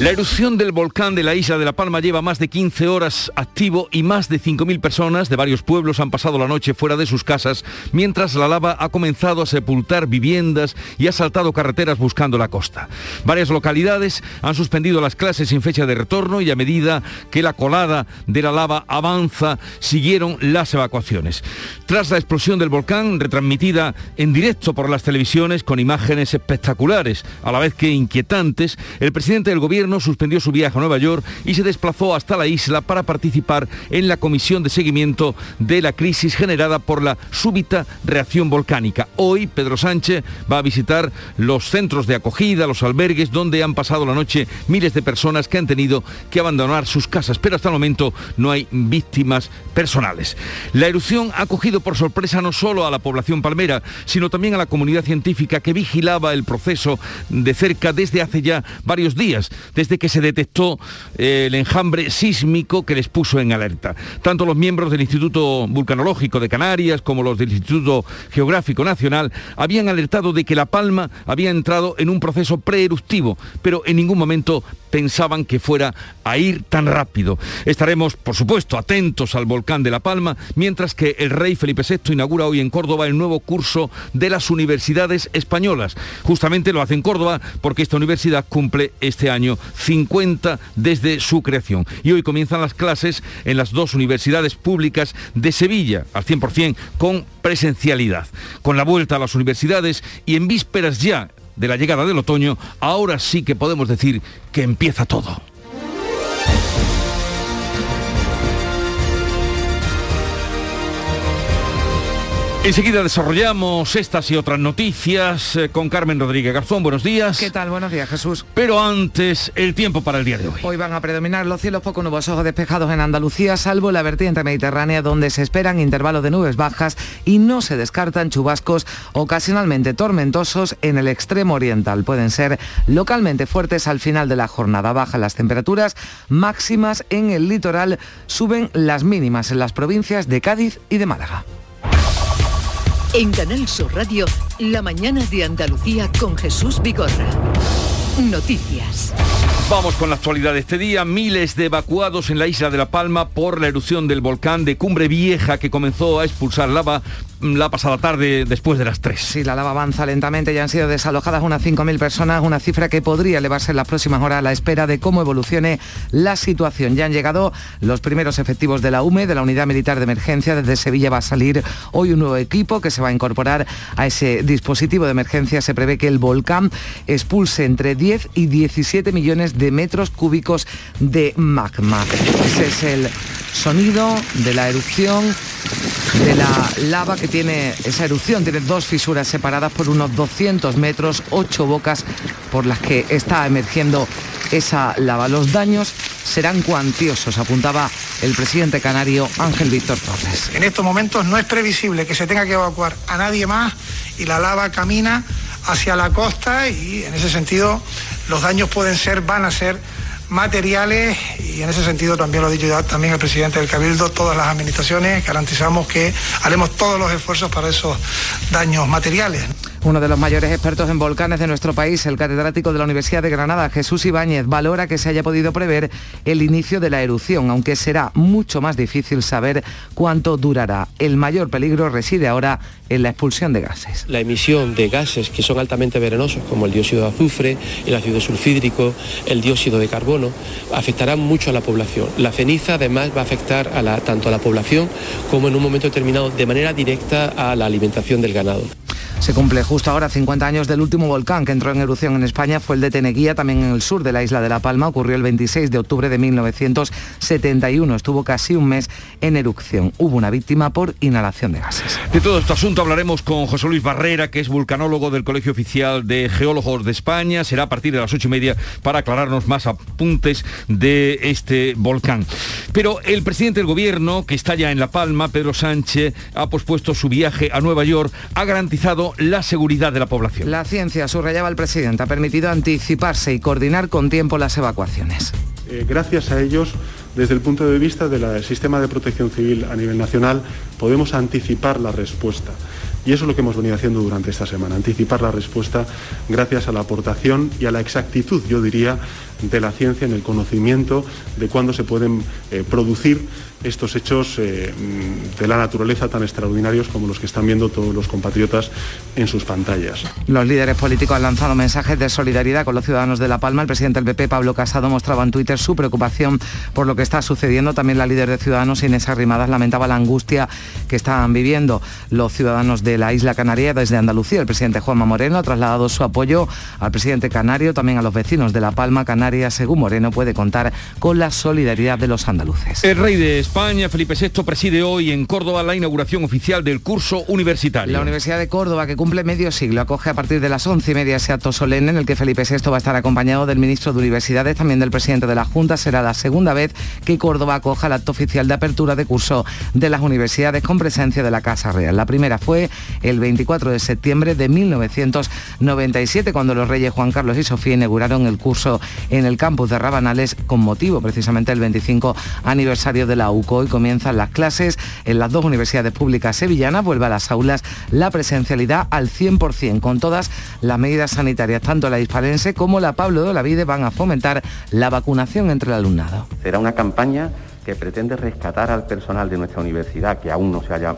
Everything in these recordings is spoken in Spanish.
La erupción del volcán de la isla de La Palma lleva más de 15 horas activo y más de 5.000 personas de varios pueblos han pasado la noche fuera de sus casas mientras la lava ha comenzado a sepultar viviendas y ha saltado carreteras buscando la costa. Varias localidades han suspendido las clases sin fecha de retorno y a medida que la colada de la lava avanza, siguieron las evacuaciones. Tras la explosión del volcán, retransmitida en directo por las televisiones con imágenes espectaculares, a la vez que inquietantes, el presidente del gobierno suspendió su viaje a Nueva York y se desplazó hasta la isla para participar en la comisión de seguimiento de la crisis generada por la súbita reacción volcánica. Hoy Pedro Sánchez va a visitar los centros de acogida, los albergues donde han pasado la noche miles de personas que han tenido que abandonar sus casas, pero hasta el momento no hay víctimas personales. La erupción ha cogido por sorpresa no solo a la población palmera, sino también a la comunidad científica que vigilaba el proceso de cerca desde hace ya varios días desde que se detectó eh, el enjambre sísmico que les puso en alerta. Tanto los miembros del Instituto Vulcanológico de Canarias como los del Instituto Geográfico Nacional habían alertado de que La Palma había entrado en un proceso preeruptivo, pero en ningún momento pensaban que fuera a ir tan rápido. Estaremos, por supuesto, atentos al volcán de La Palma, mientras que el rey Felipe VI inaugura hoy en Córdoba el nuevo curso de las universidades españolas. Justamente lo hace en Córdoba porque esta universidad cumple este año 50 desde su creación. Y hoy comienzan las clases en las dos universidades públicas de Sevilla, al 100% con presencialidad. Con la vuelta a las universidades y en vísperas ya de la llegada del otoño, ahora sí que podemos decir que empieza todo. Enseguida desarrollamos estas y otras noticias eh, con Carmen Rodríguez Garzón. Buenos días. ¿Qué tal? Buenos días, Jesús. Pero antes, el tiempo para el día de hoy. Hoy van a predominar los cielos poco nubosos o despejados en Andalucía, salvo la vertiente mediterránea, donde se esperan intervalos de nubes bajas y no se descartan chubascos ocasionalmente tormentosos en el extremo oriental. Pueden ser localmente fuertes al final de la jornada. Bajan las temperaturas máximas en el litoral, suben las mínimas en las provincias de Cádiz y de Málaga. En Canal Sur Radio, la mañana de Andalucía con Jesús Vigorra. Noticias. Vamos con la actualidad de este día. Miles de evacuados en la isla de La Palma por la erupción del volcán de Cumbre Vieja que comenzó a expulsar lava la pasada tarde después de las 3. Sí, la lava avanza lentamente, ya han sido desalojadas unas 5.000 personas, una cifra que podría elevarse en las próximas horas a la espera de cómo evolucione la situación. Ya han llegado los primeros efectivos de la UME, de la Unidad Militar de Emergencia. Desde Sevilla va a salir hoy un nuevo equipo que se va a incorporar a ese dispositivo de emergencia. Se prevé que el volcán expulse entre 10 y 17 millones de metros cúbicos de magma. Ese es el sonido de la erupción de la lava que tiene esa erupción. Tiene dos fisuras separadas por unos 200 metros, ocho bocas por las que está emergiendo esa lava. Los daños serán cuantiosos, apuntaba el presidente canario Ángel Víctor Torres. En estos momentos no es previsible que se tenga que evacuar a nadie más y la lava camina hacia la costa y en ese sentido los daños pueden ser, van a ser materiales y en ese sentido también lo ha dicho ya también el presidente del Cabildo, todas las administraciones garantizamos que haremos todos los esfuerzos para esos daños materiales. Uno de los mayores expertos en volcanes de nuestro país, el catedrático de la Universidad de Granada, Jesús Ibáñez, valora que se haya podido prever el inicio de la erupción, aunque será mucho más difícil saber cuánto durará. El mayor peligro reside ahora en la expulsión de gases. La emisión de gases que son altamente venenosos, como el dióxido de azufre, el ácido sulfídrico, el dióxido de carbono, afectarán mucho a la población. La ceniza además va a afectar tanto a la población como en un momento determinado de manera directa a la alimentación del ganado. Se cumple justo ahora 50 años del último volcán que entró en erupción en España, fue el de Teneguía, también en el sur de la isla de La Palma, ocurrió el 26 de octubre de 1971, estuvo casi un mes en erupción. Hubo una víctima por inhalación de gases. De todo este asunto hablaremos con José Luis Barrera, que es vulcanólogo del Colegio Oficial de Geólogos de España. Será a partir de las ocho y media para aclararnos más apuntes de este volcán. Pero el presidente del gobierno, que está ya en La Palma, Pedro Sánchez, ha pospuesto su viaje a Nueva York, ha garantizado la seguridad de la población. La ciencia, subrayaba el presidente, ha permitido anticiparse y coordinar con tiempo las evacuaciones. Eh, gracias a ellos, desde el punto de vista del sistema de protección civil a nivel nacional, podemos anticipar la respuesta. Y eso es lo que hemos venido haciendo durante esta semana, anticipar la respuesta gracias a la aportación y a la exactitud, yo diría, de la ciencia en el conocimiento de cuándo se pueden eh, producir estos hechos eh, de la naturaleza tan extraordinarios como los que están viendo todos los compatriotas en sus pantallas. Los líderes políticos han lanzado mensajes de solidaridad con los ciudadanos de La Palma. El presidente del PP, Pablo Casado, mostraba en Twitter su preocupación por lo que está sucediendo. También la líder de Ciudadanos, Inés Arrimadas, lamentaba la angustia que estaban viviendo los ciudadanos de la isla canaria desde Andalucía. El presidente Juanma Moreno ha trasladado su apoyo al presidente canario, también a los vecinos de La Palma, Canarias. Según Moreno, puede contar con la solidaridad de los andaluces. El rey de España, Felipe VI, preside hoy en Córdoba la inauguración oficial del curso universitario. La Universidad de Córdoba, que cumple medio siglo, acoge a partir de las once y media ese acto solemne en el que Felipe VI va a estar acompañado del ministro de Universidades, también del presidente de la Junta. Será la segunda vez que Córdoba acoja el acto oficial de apertura de curso de las universidades con presencia de la Casa Real. La primera fue el 24 de septiembre de 1997, cuando los reyes Juan Carlos y Sofía inauguraron el curso en el campus de Rabanales con motivo precisamente del 25 aniversario de la UCO y comienzan las clases en las dos universidades públicas sevillanas, vuelve a las aulas la presencialidad al 100%, con todas las medidas sanitarias, tanto la hispalense como la Pablo de la Vide van a fomentar la vacunación entre el alumnado. Será una campaña que pretende rescatar al personal de nuestra universidad que aún no se haya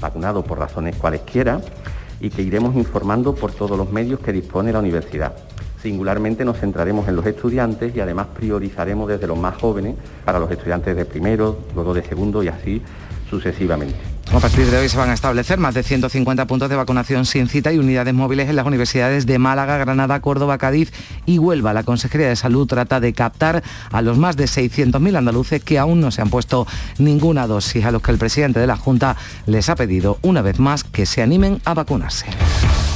vacunado por razones cualesquiera y que iremos informando por todos los medios que dispone la universidad. Singularmente nos centraremos en los estudiantes y además priorizaremos desde los más jóvenes para los estudiantes de primero, luego de segundo y así sucesivamente. A partir de hoy se van a establecer más de 150 puntos de vacunación sin cita y unidades móviles en las universidades de Málaga, Granada, Córdoba, Cádiz y Huelva. La Consejería de Salud trata de captar a los más de 600.000 andaluces que aún no se han puesto ninguna dosis, a los que el presidente de la Junta les ha pedido una vez más que se animen a vacunarse.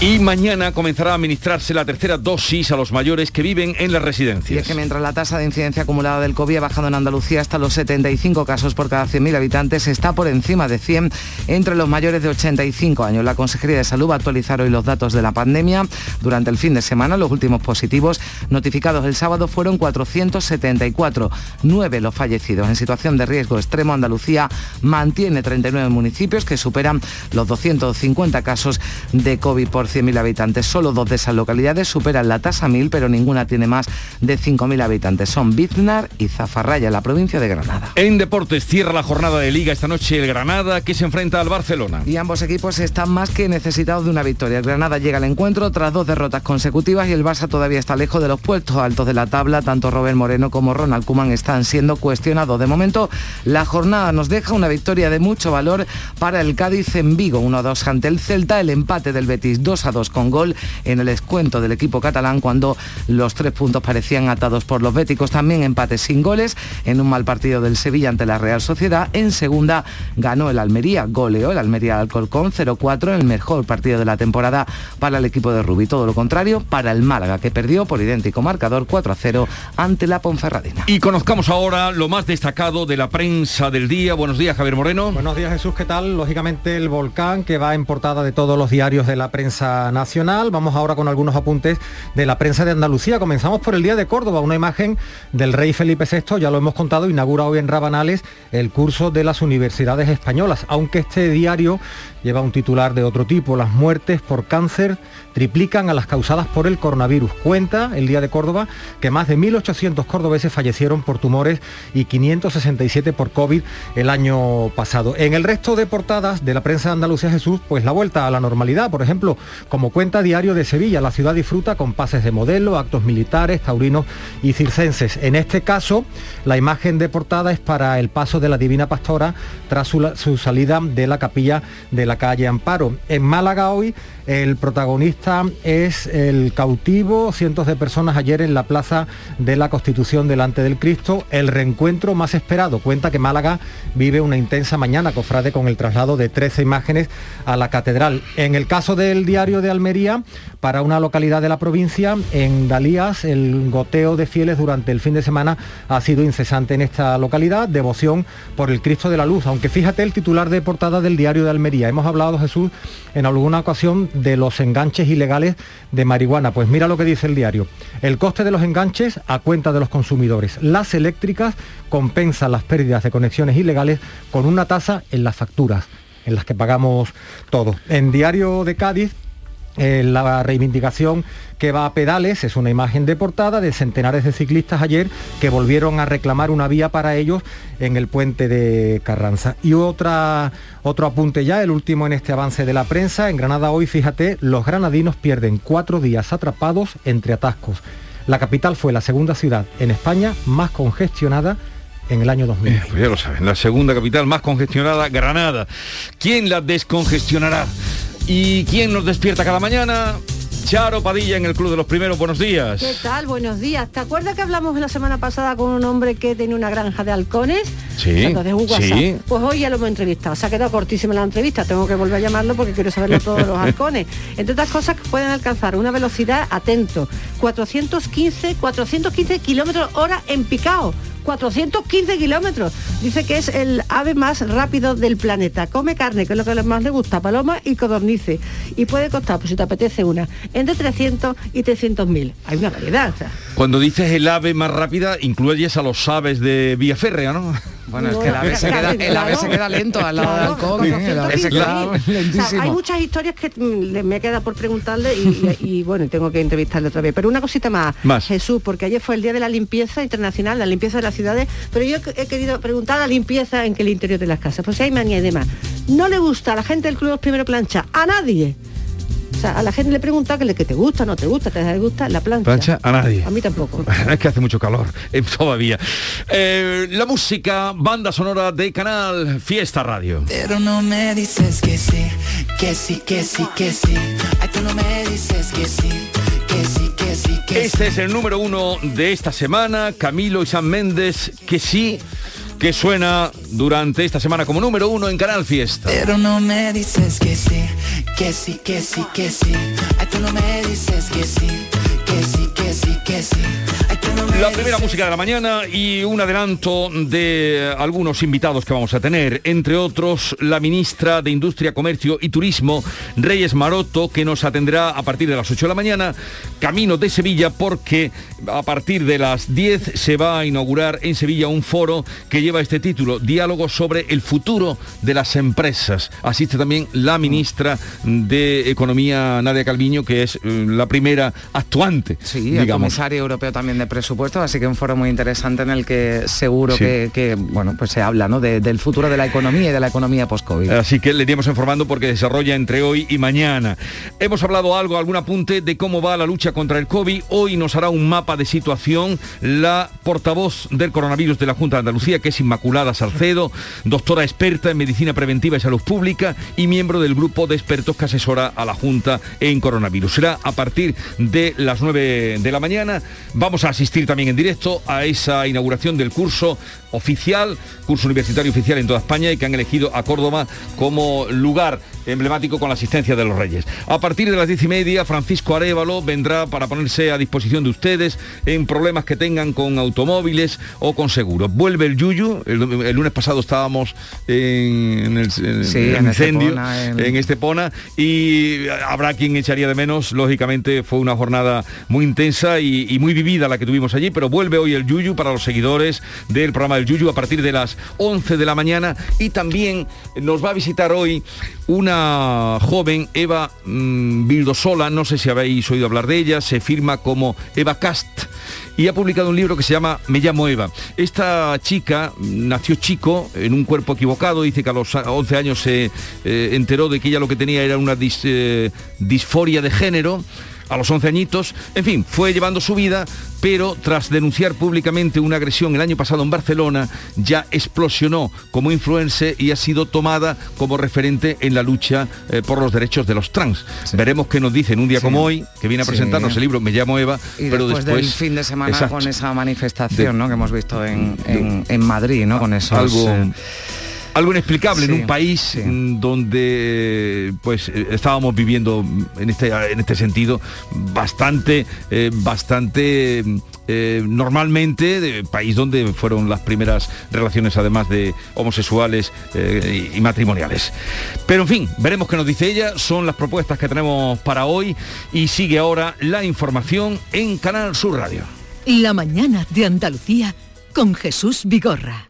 Y mañana comenzará a administrarse la tercera dosis a los mayores que viven en las Y residencias. es que mientras la tasa de incidencia acumulada del COVID ha bajado en Andalucía hasta los 75 casos por cada 100.000 habitantes, está por encima de 100 entre los mayores de 85 años. La Consejería de Salud va a actualizar hoy los datos de la pandemia. Durante el fin de semana, los últimos positivos notificados el sábado fueron 474, 9 los fallecidos. En situación de riesgo extremo, Andalucía mantiene 39 municipios que superan los 250 casos de COVID por 100.000 habitantes. Solo dos de esas localidades superan la tasa 1000, pero ninguna tiene más de 5.000 habitantes. Son Biznar y Zafarraya, la provincia de Granada. En deportes cierra la jornada de liga esta noche el Granada que se enfrenta al Barcelona. Y ambos equipos están más que necesitados de una victoria. El Granada llega al encuentro tras dos derrotas consecutivas y el Barça todavía está lejos de los puestos altos de la tabla. Tanto Robert Moreno como Ronald Koeman están siendo cuestionados. De momento, la jornada nos deja una victoria de mucho valor para el Cádiz en Vigo, 1-2 ante el Celta, el empate del Betis 2-2 con gol en el descuento del equipo catalán cuando los tres puntos parecían atados por los béticos. También empate sin goles en un mal partido del Sevilla ante la Real Sociedad. En segunda ganó el Almería, goleó el Almería al Alcorcón 0-4 en el mejor partido de la temporada para el equipo de Rubí. Todo lo contrario para el Málaga, que perdió por idéntico marcador 4-0 ante la Ponferradina. Y conozcamos ahora lo más destacado de la prensa del día. Buenos días, Javier Moreno. Buenos días Jesús, ¿qué tal? Lógicamente el volcán que va en portada de todos los diarios de la prensa nacional. Vamos ahora con algunos apuntes de la prensa de Andalucía. Comenzamos por el día de Córdoba, una imagen del rey Felipe VI, ya lo hemos contado, inaugura hoy en Rabanales el curso de las universidades españolas, aunque este diario lleva un titular de otro tipo. Las muertes por cáncer triplican a las causadas por el coronavirus. Cuenta el día de Córdoba que más de 1.800 cordobeses fallecieron por tumores y 567 por COVID el año pasado. En el resto de portadas de la prensa Andalucía Jesús, pues la vuelta a la normalidad. Por ejemplo, Como cuenta Diario de Sevilla, la ciudad disfruta con pases de modelo, actos militares, taurinos y circenses. En este caso, la imagen de portada es para el paso de la Divina Pastora tras su, su salida de la capilla de la calle Amparo. En Málaga hoy el protagonista es el cautivo, cientos de personas ayer en la Plaza de la Constitución delante del Cristo, el reencuentro más esperado. Cuenta que Málaga vive una intensa mañana, cofrade, con el traslado de 13 imágenes a la catedral. En el caso del diario de Almería, para una localidad de la provincia, en Dalías, el goteo de fieles durante el fin de semana ha sido incesante en esta localidad, devoción por el Cristo de la Luz. Aunque fíjate el titular de portada del diario de Almería. Hemos hablado, Jesús, en alguna ocasión de los enganches ilegales de marihuana. Pues mira lo que dice el diario. El coste de los enganches a cuenta de los consumidores. Las eléctricas compensan las pérdidas de conexiones ilegales con una tasa en las facturas en las que pagamos todos. En Diario de Cádiz la reivindicación que va a pedales es una imagen de portada de centenares de ciclistas ayer que volvieron a reclamar una vía para ellos en el puente de Carranza. Y otra, otro apunte ya, el último en este avance de la prensa. En Granada hoy, fíjate, los granadinos pierden cuatro días atrapados entre atascos. La capital fue la segunda ciudad en España más congestionada en el año 2000. Eh, pues ya lo saben, la segunda capital más congestionada, Granada. ¿Quién la descongestionará? ¿Y quién nos despierta cada mañana? Charo Padilla en el Club de los Primeros, buenos días. ¿Qué tal? Buenos días. ¿Te acuerdas que hablamos la semana pasada con un hombre que tenía una granja de halcones? Sí, Entonces, un WhatsApp. sí. Pues hoy ya lo hemos entrevistado. Se ha quedado cortísima la entrevista. Tengo que volver a llamarlo porque quiero saberlo todos los halcones. Entre otras cosas, pueden alcanzar una velocidad, atento, 415, 415 kilómetros hora en picado. 415 kilómetros. Dice que es el ave más rápido del planeta. Come carne, que es lo que más le gusta, paloma y codornices. Y puede costar, pues si te apetece una, entre 300 y 300 mil. Hay una variedad. Cuando dices el ave más rápida, incluyes a los aves de vía férrea, ¿no? Bueno, es que el ave se queda, el ave se queda lento al lado del ¿eh? El ave se queda O sea, lentísimo. hay muchas historias que mm, me queda por preguntarle y, y- y, bueno, tengo que entrevistarle otra vez. Pero una cosita más, Más. Jesús, porque ayer fue el día de la limpieza internacional, la limpieza de las ciudades, pero yo he querido preguntar la limpieza en que el interior de las casas, pues si hay manía y demás. No le gusta a la gente del club primero plancha, a nadie. O sea, a la gente le pregunta que, le- que te gusta, no te gusta, te gusta la plancha. Plancha a nadie. A mí tampoco. Es que hace mucho calor eh, todavía. Eh, la música, banda sonora de Canal Fiesta Radio. Pero no me dices que sí, que sí, que sí, que sí. Ay, tú no me dices que sí, que sí, que sí, que Este es el número uno de esta semana, Camilo y San Méndez, que sí, que suena durante esta semana como número uno en Canal Fiesta. Pero no me dices que sí, que sí, que sí, que sí. Ay, tú no me dices que sí, que sí, que sí, que sí. La primera música de la mañana y un adelanto de algunos invitados que vamos a tener, entre otros la ministra de Industria, Comercio y Turismo, Reyes Maroto, que nos atenderá a partir de las 8 de la mañana, camino de Sevilla, porque a partir de las 10 se va a inaugurar en Sevilla un foro que lleva este título, Diálogo sobre el futuro de las empresas. Asiste también la ministra de Economía, Nadia Calviño, que es eh, la primera actuante, Sí, el comisario europeo también de presupuestos, así que un foro muy interesante en el que seguro Sí. que, que, bueno, pues se habla ¿no? de- del futuro de la economía y de la economía post-COVID. Así que le iremos informando porque desarrolla entre hoy y mañana. Hemos hablado algo, algún apunte de cómo va la lucha contra el COVID. Hoy nos hará un mapa de situación la portavoz del coronavirus de la Junta de Andalucía, que es Inmaculada Salcedo, doctora experta en medicina preventiva y salud pública y miembro del grupo de expertos que asesora a la Junta en coronavirus. Será a partir de las 9 de la mañana. Vamos a asistir también en directo a esa inauguración del curso oficial, curso universitario oficial en toda España y que han elegido a Córdoba como lugar emblemático con la asistencia de los Reyes. A partir de las diez y media, Francisco Arevalo vendrá para ponerse a disposición de ustedes en problemas que tengan con automóviles o con seguros. Vuelve el Yuyu, el, el lunes pasado estábamos en, en el, en Sí, en incendio, Estepona, en Estepona, y habrá quien echaría de menos, lógicamente fue una jornada muy intensa y, y muy vivida la que tuvimos allí, pero vuelve hoy el Yuyu para los seguidores del programa de el Yuyu a partir de las 11 de la mañana. Y también nos va a visitar hoy una joven, Eva mm, Bildosola, no sé si habéis oído hablar de ella, se firma como Eva Cast. Y ha publicado un libro que se llama Me llamo Eva. Esta chica nació chico en un cuerpo equivocado, dice que a los 11 años se eh, enteró de que ella lo que tenía era una eh, disforia de género a los 11 añitos, en fin, fue llevando su vida, pero tras denunciar públicamente una agresión el año pasado en Barcelona, ya explosionó como influencer y ha sido tomada como referente en la lucha eh, por los derechos de los trans. Veremos qué nos dice en un día como hoy, que viene a presentarnos el libro Me llamo Eva, pero después, del fin de semana con esa manifestación ¿no? que hemos visto en, Madrid, ¿no? Con esos... Algo, eh, algo inexplicable en un país donde pues eh, estábamos viviendo en este, en este sentido bastante, eh, bastante eh, normalmente, de país donde fueron las primeras relaciones además de homosexuales y matrimoniales. Pero en fin, veremos qué nos dice ella, son las propuestas que tenemos para hoy y sigue ahora la información en Canal Sur Radio. La mañana de Andalucía con Jesús Vigorra.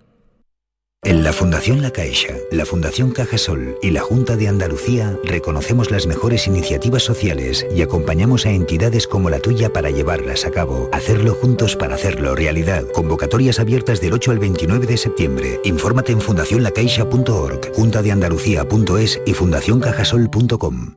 En la Fundación La Caixa, la Fundación Cajasol y la Junta de Andalucía reconocemos las mejores iniciativas sociales y acompañamos a entidades como la tuya para llevarlas a cabo. Hacerlo juntos para hacerlo realidad. Convocatorias abiertas del 8 al 29 de septiembre. Infórmate en fundacionlacaixa.org, juntadeandalucía.es y fundacioncajasol.com.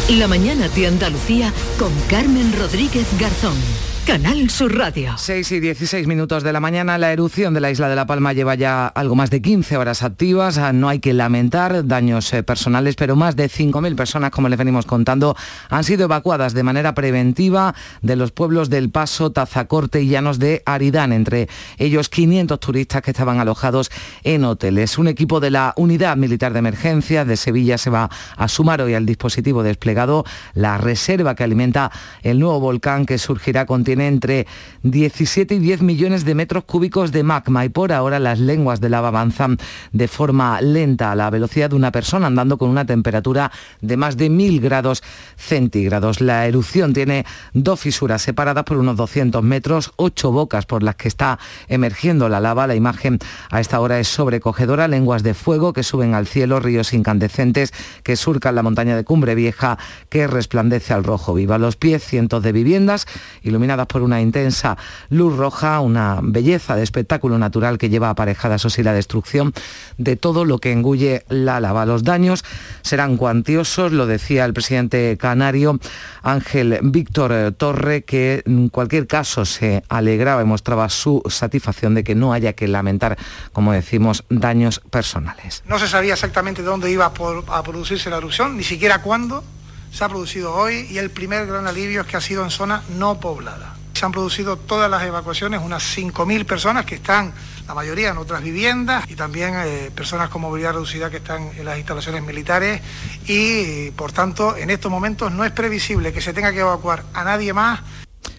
La mañana de Andalucía con Carmen Rodríguez Garzón. Canal Sur Radio. 6 y 16 minutos de la mañana, la erupción de la isla de La Palma lleva ya algo más de 15 horas activas. Ah, no hay que lamentar daños eh, personales, pero más de 5.000 personas, como les venimos contando, han sido evacuadas de manera preventiva de los pueblos del Paso, Tazacorte y Llanos de Aridán, entre ellos 500 turistas que estaban alojados en hoteles. Un equipo de la Unidad Militar de Emergencia de Sevilla se va a sumar hoy al dispositivo desplegado, la reserva que alimenta el nuevo volcán que surgirá con tiene entre 17 y 10 millones de metros cúbicos de magma y por ahora las lenguas de lava avanzan de forma lenta a la velocidad de una persona andando con una temperatura de más de 1000 grados centígrados. La erupción tiene dos fisuras separadas por unos 200 metros, ocho bocas por las que está emergiendo la lava. La imagen a esta hora es sobrecogedora, lenguas de fuego que suben al cielo, ríos incandescentes que surcan la montaña de Cumbre Vieja que resplandece al rojo viva. los pies cientos de viviendas iluminadas por una intensa luz roja, una belleza de espectáculo natural que lleva aparejada, eso sí, la destrucción de todo lo que engulle la lava. Los daños serán cuantiosos, lo decía el presidente canario Ángel Víctor Torre, que en cualquier caso se alegraba y mostraba su satisfacción de que no haya que lamentar, como decimos, daños personales. No se sabía exactamente dónde iba a producirse la erupción, ni siquiera cuándo se ha producido hoy y el primer gran alivio es que ha sido en zona no poblada. Se han producido todas las evacuaciones, unas 5.000 personas que están, la mayoría en otras viviendas y también eh, personas con movilidad reducida que están en las instalaciones militares y por tanto en estos momentos no es previsible que se tenga que evacuar a nadie más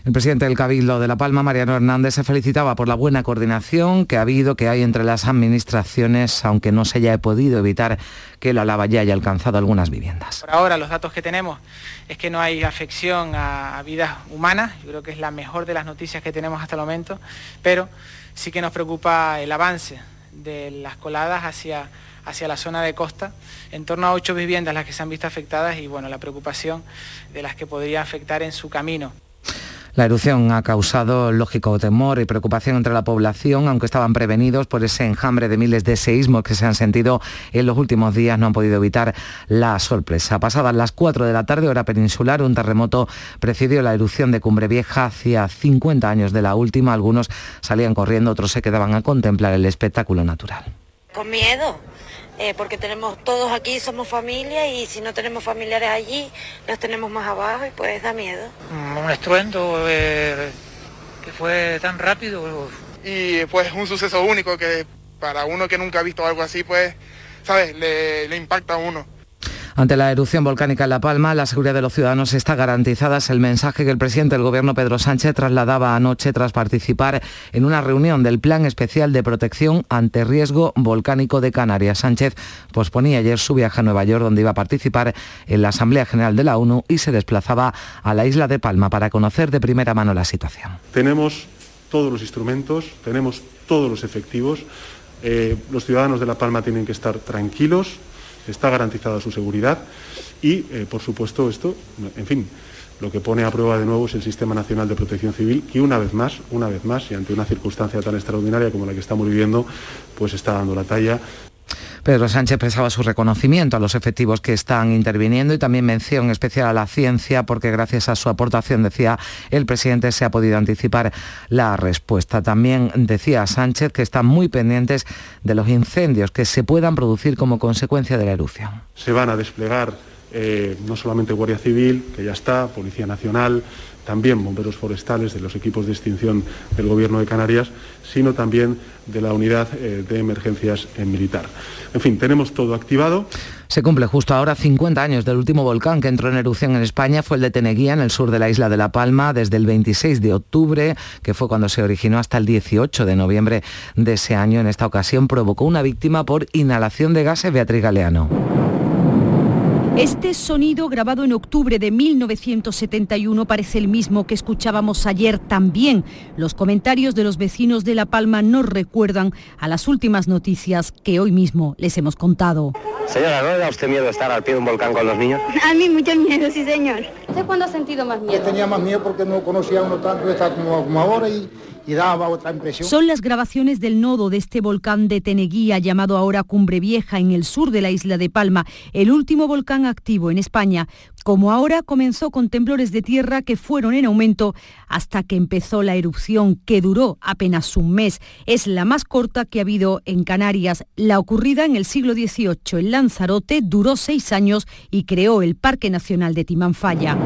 el presidente del Cabildo de La Palma, Mariano Hernández, se felicitaba por la buena coordinación que ha habido, que hay entre las administraciones, aunque no se haya podido evitar que la lava ya haya alcanzado algunas viviendas. Por ahora los datos que tenemos es que no hay afección a, vidas humanas, yo creo que es la mejor de las noticias que tenemos hasta el momento, pero sí que nos preocupa el avance de las coladas hacia hacia la zona de costa, en torno a ocho viviendas las que se han visto afectadas y bueno, la preocupación de las que podría afectar en su camino. La erupción ha causado lógico temor y preocupación entre la población, aunque estaban prevenidos por ese enjambre de miles de seísmos que se han sentido en los últimos días, no han podido evitar la sorpresa. Pasadas las 4 de la tarde, hora peninsular, un terremoto presidió la erupción de Cumbre Vieja hacia 50 años de la última. Algunos salían corriendo, otros se quedaban a contemplar el espectáculo natural. Con miedo, eh, porque tenemos todos aquí, somos familia y si no tenemos familiares allí, los tenemos más abajo y pues da miedo. Un estruendo eh, que fue tan rápido y pues un suceso único que para uno que nunca ha visto algo así, pues, ¿sabes? Le, le impacta a uno. Ante la erupción volcánica en La Palma, la seguridad de los ciudadanos está garantizada. Es el mensaje que el presidente del Gobierno, Pedro Sánchez, trasladaba anoche tras participar en una reunión del Plan Especial de Protección ante Riesgo Volcánico de Canarias. Sánchez posponía ayer su viaje a Nueva York, donde iba a participar en la Asamblea General de la ONU y se desplazaba a la isla de Palma para conocer de primera mano la situación. Tenemos todos los instrumentos, tenemos todos los efectivos. Eh, los ciudadanos de La Palma tienen que estar tranquilos, está garantizada su seguridad y, eh, por supuesto, esto, en fin, lo que pone a prueba de nuevo es el Sistema Nacional de Protección Civil, que una vez más, una vez más, y ante una circunstancia tan extraordinaria como la que estamos viviendo, pues está dando la talla Pedro Sánchez expresaba su reconocimiento a los efectivos que están interviniendo y también mención especial a la ciencia porque gracias a su aportación, decía el presidente, se ha podido anticipar la respuesta. También decía Sánchez que están muy pendientes de los incendios que se puedan producir como consecuencia de la erupción. Se van a desplegar eh, no solamente Guardia Civil, que ya está, Policía Nacional, también bomberos forestales de los equipos de extinción del Gobierno de Canarias, sino también de la unidad eh, de emergencias militar. En fin, tenemos todo activado. Se cumple justo ahora 50 años del último volcán que entró en erupción en España, fue el de Teneguía, en el sur de la isla de La Palma, desde el 26 de octubre, que fue cuando se originó, hasta el 18 de noviembre de ese año. En esta ocasión provocó una víctima por inhalación de gases, Beatriz Galeano. Este sonido grabado en octubre de 1971 parece el mismo que escuchábamos ayer también. Los comentarios de los vecinos de La Palma nos recuerdan a las últimas noticias que hoy mismo les hemos contado. Señora, ¿no le da usted miedo estar al pie de un volcán con los niños? A mí mucho miedo, sí señor. ¿Usted cuándo ha sentido más miedo? Yo tenía más miedo porque no conocía uno tanto como, como ahora y Son las grabaciones del nodo de este volcán de Teneguía, llamado ahora Cumbre Vieja, en el sur de la isla de Palma, el último volcán activo en España. Como ahora comenzó con temblores de tierra que fueron en aumento hasta que empezó la erupción, que duró apenas un mes. Es la más corta que ha habido en Canarias. La ocurrida en el siglo XVIII en Lanzarote duró seis años y creó el Parque Nacional de Timanfaya.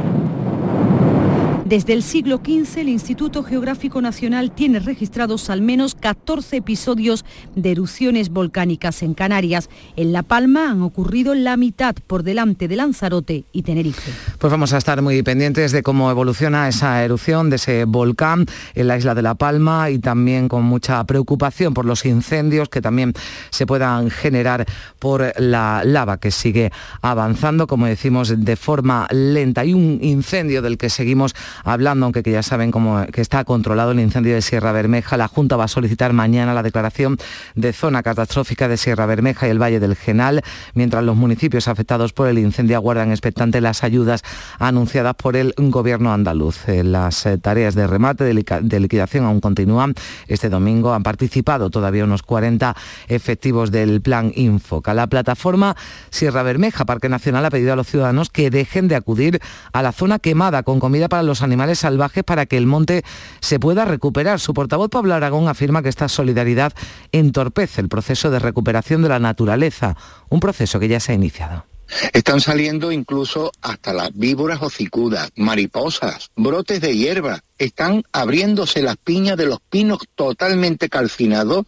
Desde el siglo XV, el Instituto Geográfico Nacional tiene registrados al menos 14 episodios de erupciones volcánicas en Canarias. En La Palma han ocurrido la mitad por delante de Lanzarote y Tenerife. Pues vamos a estar muy pendientes de cómo evoluciona esa erupción de ese volcán en la isla de La Palma y también con mucha preocupación por los incendios que también se puedan generar por la lava que sigue avanzando, como decimos, de forma lenta. Hay un incendio del que seguimos hablando, aunque que ya saben cómo, que está controlado el incendio de Sierra Bermeja. La Junta va a solicitar mañana la declaración de zona catastrófica de Sierra Bermeja y el Valle del Genal, mientras los municipios afectados por el incendio aguardan expectante las ayudas anunciadas por el gobierno andaluz. Eh, las eh, tareas de remate, de liquidación aún continúan. Este domingo han participado todavía unos 40 efectivos del plan Infoca. La plataforma Sierra Bermeja, Parque Nacional, ha pedido a los ciudadanos que dejen de acudir a la zona quemada con comida para los animales salvajes para que el monte se pueda recuperar. Su portavoz Pablo Aragón afirma que esta solidaridad entorpece el proceso de recuperación de la naturaleza, un proceso que ya se ha iniciado. Están saliendo incluso hasta las víboras hocicudas, mariposas, brotes de hierba. Están abriéndose las piñas de los pinos totalmente calcinados,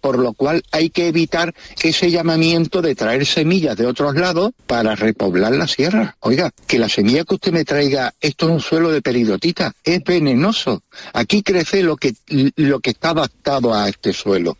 por lo cual hay que evitar ese llamamiento de traer semillas de otros lados para repoblar la sierra. Oiga, que la semilla que usted me traiga, esto es un suelo de peridotita, es venenoso. Aquí crece lo que, lo que está adaptado a este suelo.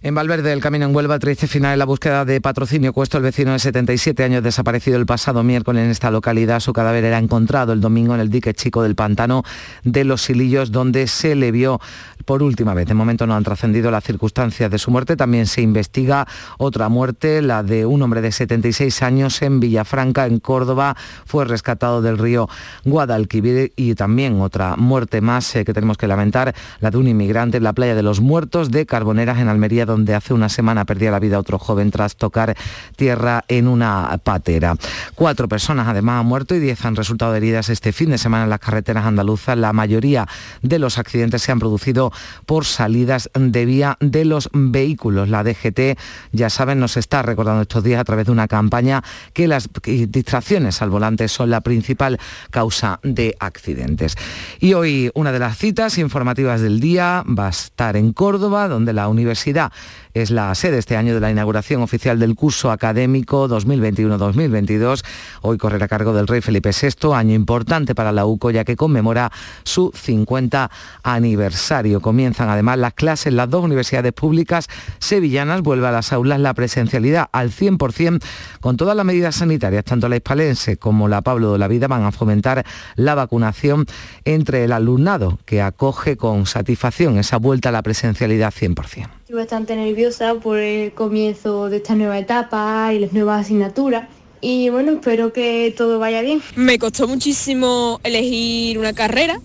En Valverde, el camino en Huelva, triste final en la búsqueda de patrocinio. Cuesto el vecino de 77 años desaparecido el pasado miércoles en esta localidad. Su cadáver era encontrado el domingo en el dique chico del pantano de Los Silillos, donde se le vio por última vez. De momento no han trascendido las circunstancias de su muerte. También se investiga otra muerte, la de un hombre de 76 años en Villafranca, en Córdoba. Fue rescatado del río Guadalquivir y también otra muerte más eh, que tenemos que lamentar, la de un inmigrante en la playa de los Muertos de Carboneras, en Almería donde hace una semana perdía la vida otro joven tras tocar tierra en una patera. Cuatro personas además han muerto y diez han resultado heridas este fin de semana en las carreteras andaluzas. La mayoría de los accidentes se han producido por salidas de vía de los vehículos. La DGT, ya saben, nos está recordando estos días a través de una campaña que las distracciones al volante son la principal causa de accidentes. Y hoy una de las citas informativas del día va a estar en Córdoba, donde la universidad es la sede este año de la inauguración oficial del curso académico 2021-2022. Hoy correrá a cargo del rey Felipe VI, año importante para la UCO ya que conmemora su 50 aniversario. Comienzan además las clases en las dos universidades públicas sevillanas. Vuelve a las aulas la presencialidad al 100% con todas las medidas sanitarias, tanto la hispalense como la Pablo de la Vida van a fomentar la vacunación entre el alumnado que acoge con satisfacción esa vuelta a la presencialidad 100%. Estoy bastante nerviosa por el comienzo de esta nueva etapa y las nuevas asignaturas. Y bueno, espero que todo vaya bien. Me costó muchísimo elegir una carrera,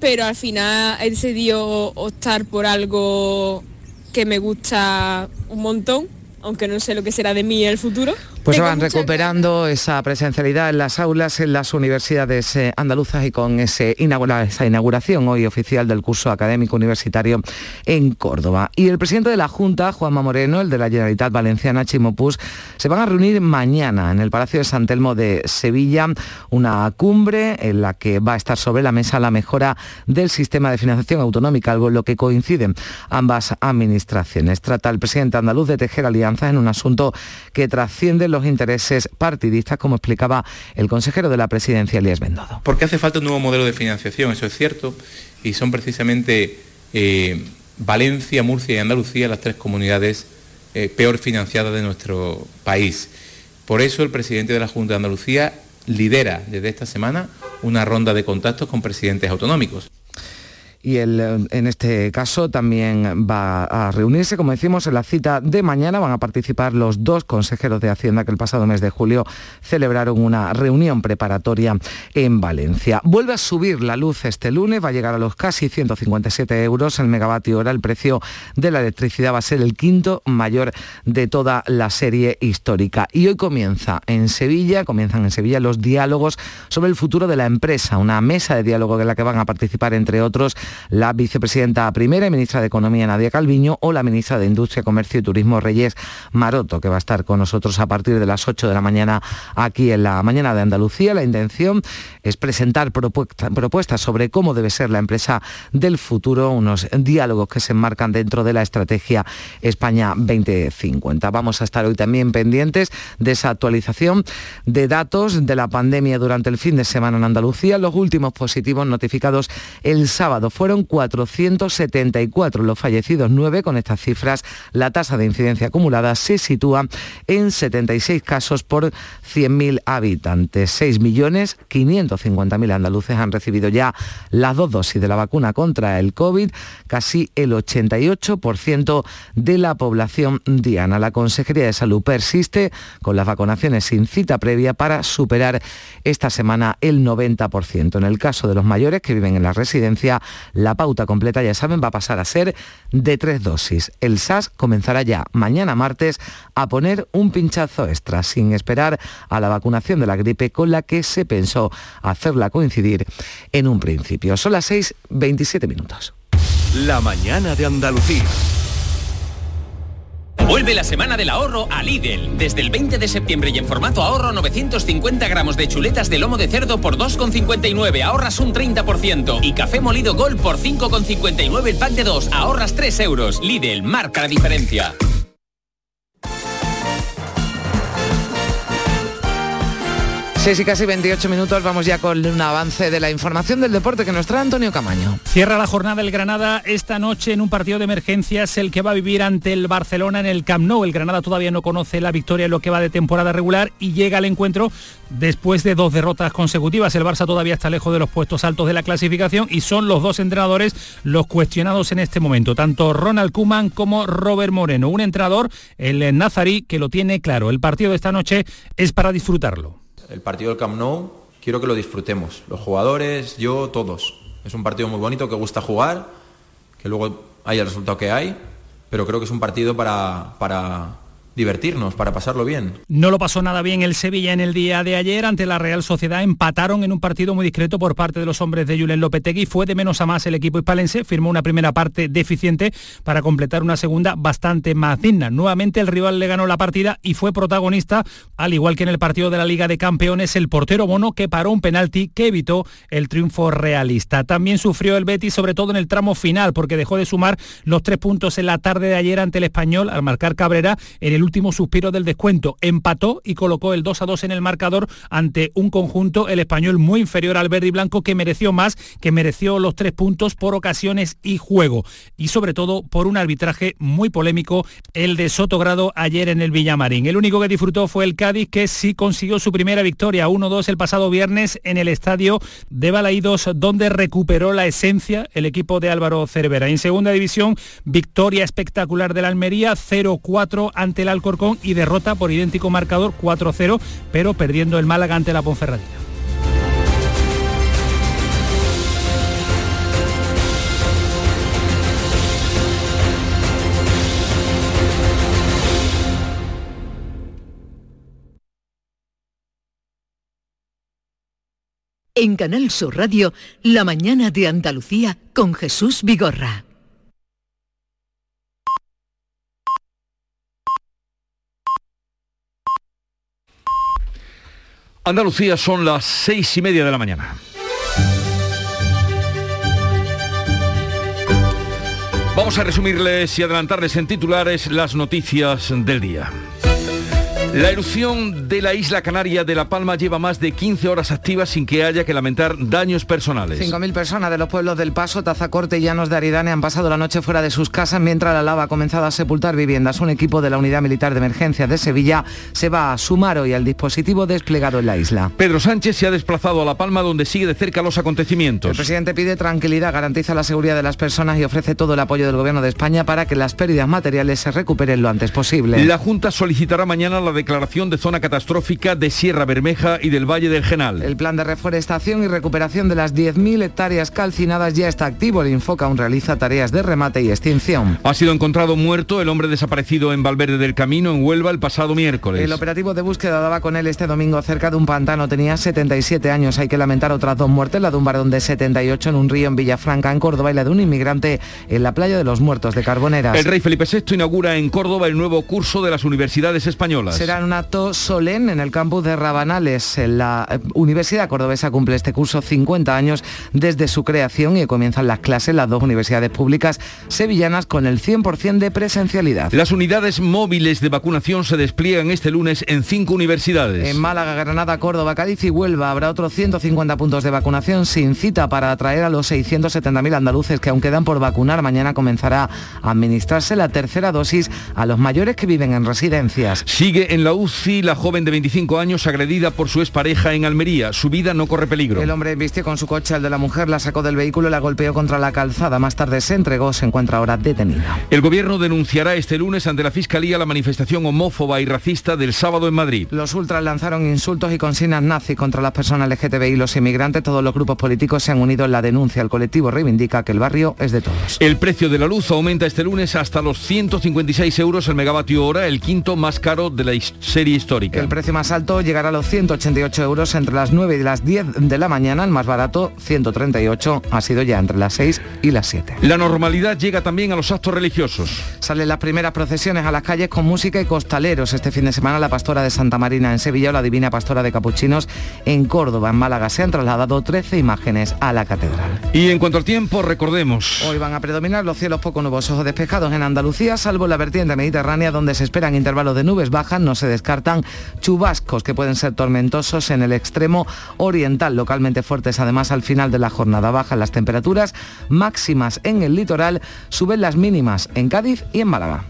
pero al final he decidido optar por algo que me gusta un montón, aunque no sé lo que será de mí en el futuro. Pues se van recuperando esa presencialidad en las aulas, en las universidades eh, andaluzas y con ese esa inauguración hoy oficial del curso académico universitario en Córdoba. Y el presidente de la Junta, Juanma Moreno, el de la Generalitat Valenciana, Chimo Puig, se van a reunir mañana en el Palacio de San Telmo de Sevilla, una cumbre en la que va a estar sobre la mesa la mejora del sistema de financiación autonómica, algo en lo que coinciden ambas administraciones. Trata el presidente andaluz de tejer alianzas en un asunto que trasciende los intereses partidistas, como explicaba el consejero de la presidencia, Elías Bendodo. Porque hace falta un nuevo modelo de financiación, eso es cierto, y son precisamente eh, Valencia, Murcia y Andalucía las tres comunidades eh, peor financiadas de nuestro país. Por eso el presidente de la Junta de Andalucía lidera desde esta semana una ronda de contactos con presidentes autonómicos y él eh, en este caso también va a reunirse, como decimos, en la cita de mañana van a participar los dos consejeros de Hacienda que el pasado mes de julio celebraron una reunión preparatoria en Valencia. Vuelve a subir la luz este lunes, va a llegar a los casi 157 euros el megavatio hora, el precio de la electricidad va a ser el quinto mayor de toda la serie histórica. Y hoy comienza en Sevilla, comienzan en Sevilla los diálogos sobre el futuro de la empresa, una mesa de diálogo en la que van a participar entre otros la vicepresidenta primera y ministra de Economía Nadia Calviño o la ministra de Industria, Comercio y Turismo Reyes Maroto, que va a estar con nosotros a partir de las 8 de la mañana aquí en la mañana de Andalucía. La intención es presentar propuestas sobre cómo debe ser la empresa del futuro, unos diálogos que se enmarcan dentro de la estrategia España 2050. Vamos a estar hoy también pendientes de esa actualización de datos de la pandemia durante el fin de semana en Andalucía. Los últimos positivos notificados el sábado fueron 474 los fallecidos, 9 con estas cifras. La tasa de incidencia acumulada se sitúa en 76 casos por 100.000 habitantes. 6.550.000 andaluces han recibido ya las dos dosis de la vacuna contra el COVID, casi el 88% de la población diana. La Consejería de Salud persiste con las vacunaciones sin cita previa para superar esta semana el 90%. En el caso de los mayores que viven en la residencia, la pauta completa, ya saben, va a pasar a ser de tres dosis. El SAS comenzará ya mañana martes a poner un pinchazo extra, sin esperar a la vacunación de la gripe con la que se pensó hacerla coincidir en un principio. Son las 6.27 minutos. La mañana de Andalucía. Vuelve la semana del ahorro a Lidl. Desde el 20 de septiembre y en formato ahorro 950 gramos de chuletas de lomo de cerdo por 2,59. Ahorras un 30%. Y café molido Gol por 5,59 el pack de 2. Ahorras 3 euros. Lidl marca la diferencia. 6 y casi 28 minutos, vamos ya con un avance de la información del deporte que nos trae Antonio Camaño. Cierra la jornada el Granada esta noche en un partido de emergencias, el que va a vivir ante el Barcelona en el Camp Nou. El Granada todavía no conoce la victoria en lo que va de temporada regular y llega al encuentro después de dos derrotas consecutivas. El Barça todavía está lejos de los puestos altos de la clasificación y son los dos entrenadores los cuestionados en este momento, tanto Ronald Kuman como Robert Moreno. Un entrenador, el Nazarí, que lo tiene claro. El partido de esta noche es para disfrutarlo el partido del Camp Nou quiero que lo disfrutemos, los jugadores, yo, todos. Es un partido muy bonito que gusta jugar, que luego hay el resultado que hay, pero creo que es un partido para, para, divertirnos, para pasarlo bien. No lo pasó nada bien el Sevilla en el día de ayer ante la Real Sociedad. Empataron en un partido muy discreto por parte de los hombres de Julen Lopetegui. Fue de menos a más el equipo hispalense. Firmó una primera parte deficiente para completar una segunda bastante más digna. Nuevamente el rival le ganó la partida y fue protagonista, al igual que en el partido de la Liga de Campeones, el portero Bono que paró un penalti que evitó el triunfo realista. También sufrió el Betis, sobre todo en el tramo final, porque dejó de sumar los tres puntos en la tarde de ayer ante el español al marcar Cabrera en el último suspiro del descuento. Empató y colocó el 2 a 2 en el marcador ante un conjunto, el español muy inferior al verde y blanco, que mereció más, que mereció los tres puntos por ocasiones y juego. Y sobre todo por un arbitraje muy polémico, el de Sotogrado ayer en el Villamarín. El único que disfrutó fue el Cádiz, que sí consiguió su primera victoria 1-2 el pasado viernes en el estadio de Balaídos, donde recuperó la esencia el equipo de Álvaro Cervera. En segunda división, victoria espectacular de la Almería, 0-4 ante el Alcorcón y derrota por idéntico marcador 4-0, pero perdiendo el Málaga ante la Ponferradina. En Canal Sur Radio, La mañana de Andalucía con Jesús Vigorra. Andalucía son las seis y media de la mañana. Vamos a resumirles y adelantarles en titulares las noticias del día. La erupción de la isla canaria de La Palma lleva más de 15 horas activas sin que haya que lamentar daños personales. 5.000 personas de los pueblos del Paso, Tazacorte y Llanos de Aridane han pasado la noche fuera de sus casas mientras la lava ha comenzado a sepultar viviendas. Un equipo de la Unidad Militar de Emergencia de Sevilla se va a sumar hoy al dispositivo desplegado en la isla. Pedro Sánchez se ha desplazado a La Palma donde sigue de cerca los acontecimientos. El presidente pide tranquilidad, garantiza la seguridad de las personas y ofrece todo el apoyo del Gobierno de España para que las pérdidas materiales se recuperen lo antes posible. La Junta solicitará mañana la declaración de zona catastrófica de Sierra Bermeja y del Valle del Genal. El plan de reforestación y recuperación de las 10.000 hectáreas calcinadas ya está activo. El Infoca aún realiza tareas de remate y extinción. Ha sido encontrado muerto el hombre desaparecido en Valverde del Camino, en Huelva, el pasado miércoles. El operativo de búsqueda daba con él este domingo cerca de un pantano. Tenía 77 años. Hay que lamentar otras dos muertes, la de un varón de 78 en un río en Villafranca, en Córdoba, y la de un inmigrante en la playa de los Muertos de Carboneras. El rey Felipe VI inaugura en Córdoba el nuevo curso de las universidades españolas. Será un acto solén en el campus de Rabanales. La eh, Universidad Cordobesa cumple este curso 50 años desde su creación y comienzan las clases las dos universidades públicas sevillanas con el 100% de presencialidad. Las unidades móviles de vacunación se despliegan este lunes en cinco universidades. En Málaga, Granada, Córdoba, Cádiz y Huelva habrá otros 150 puntos de vacunación sin cita para atraer a los 670.000 andaluces que aún quedan por vacunar. Mañana comenzará a administrarse la tercera dosis a los mayores que viven en residencias. Sigue en la UCI la joven de 25 años agredida por su expareja en Almería. Su vida no corre peligro. El hombre vistió con su coche al de la mujer, la sacó del vehículo y la golpeó contra la calzada. Más tarde se entregó, se encuentra ahora detenida. El gobierno denunciará este lunes ante la Fiscalía la manifestación homófoba y racista del sábado en Madrid. Los ultras lanzaron insultos y consignas nazis contra las personas LGTBI y los inmigrantes. Todos los grupos políticos se han unido en la denuncia. El colectivo reivindica que el barrio es de todos. El precio de la luz aumenta este lunes hasta los 156 euros el megavatio hora, el quinto más caro de la serie histórica. El precio más alto llegará a los 188 euros entre las 9 y las 10 de la mañana. El más barato, 138, ha sido ya entre las 6 y las 7. La normalidad llega también a los actos religiosos. Salen las primeras procesiones a las calles con música y costaleros. Este fin de semana la pastora de Santa Marina en Sevilla o la Divina Pastora de Capuchinos en Córdoba. En Málaga se han trasladado 13 imágenes a la catedral. Y en cuanto al tiempo, recordemos. Hoy van a predominar los cielos poco nubosos o despejados en Andalucía, salvo la vertiente mediterránea donde se esperan intervalos de nubes bajas, no se descartan chubascos que pueden ser tormentosos en el extremo oriental, localmente fuertes además al final de la jornada. Bajan las temperaturas máximas en el litoral, suben las mínimas en Cádiz y en Málaga.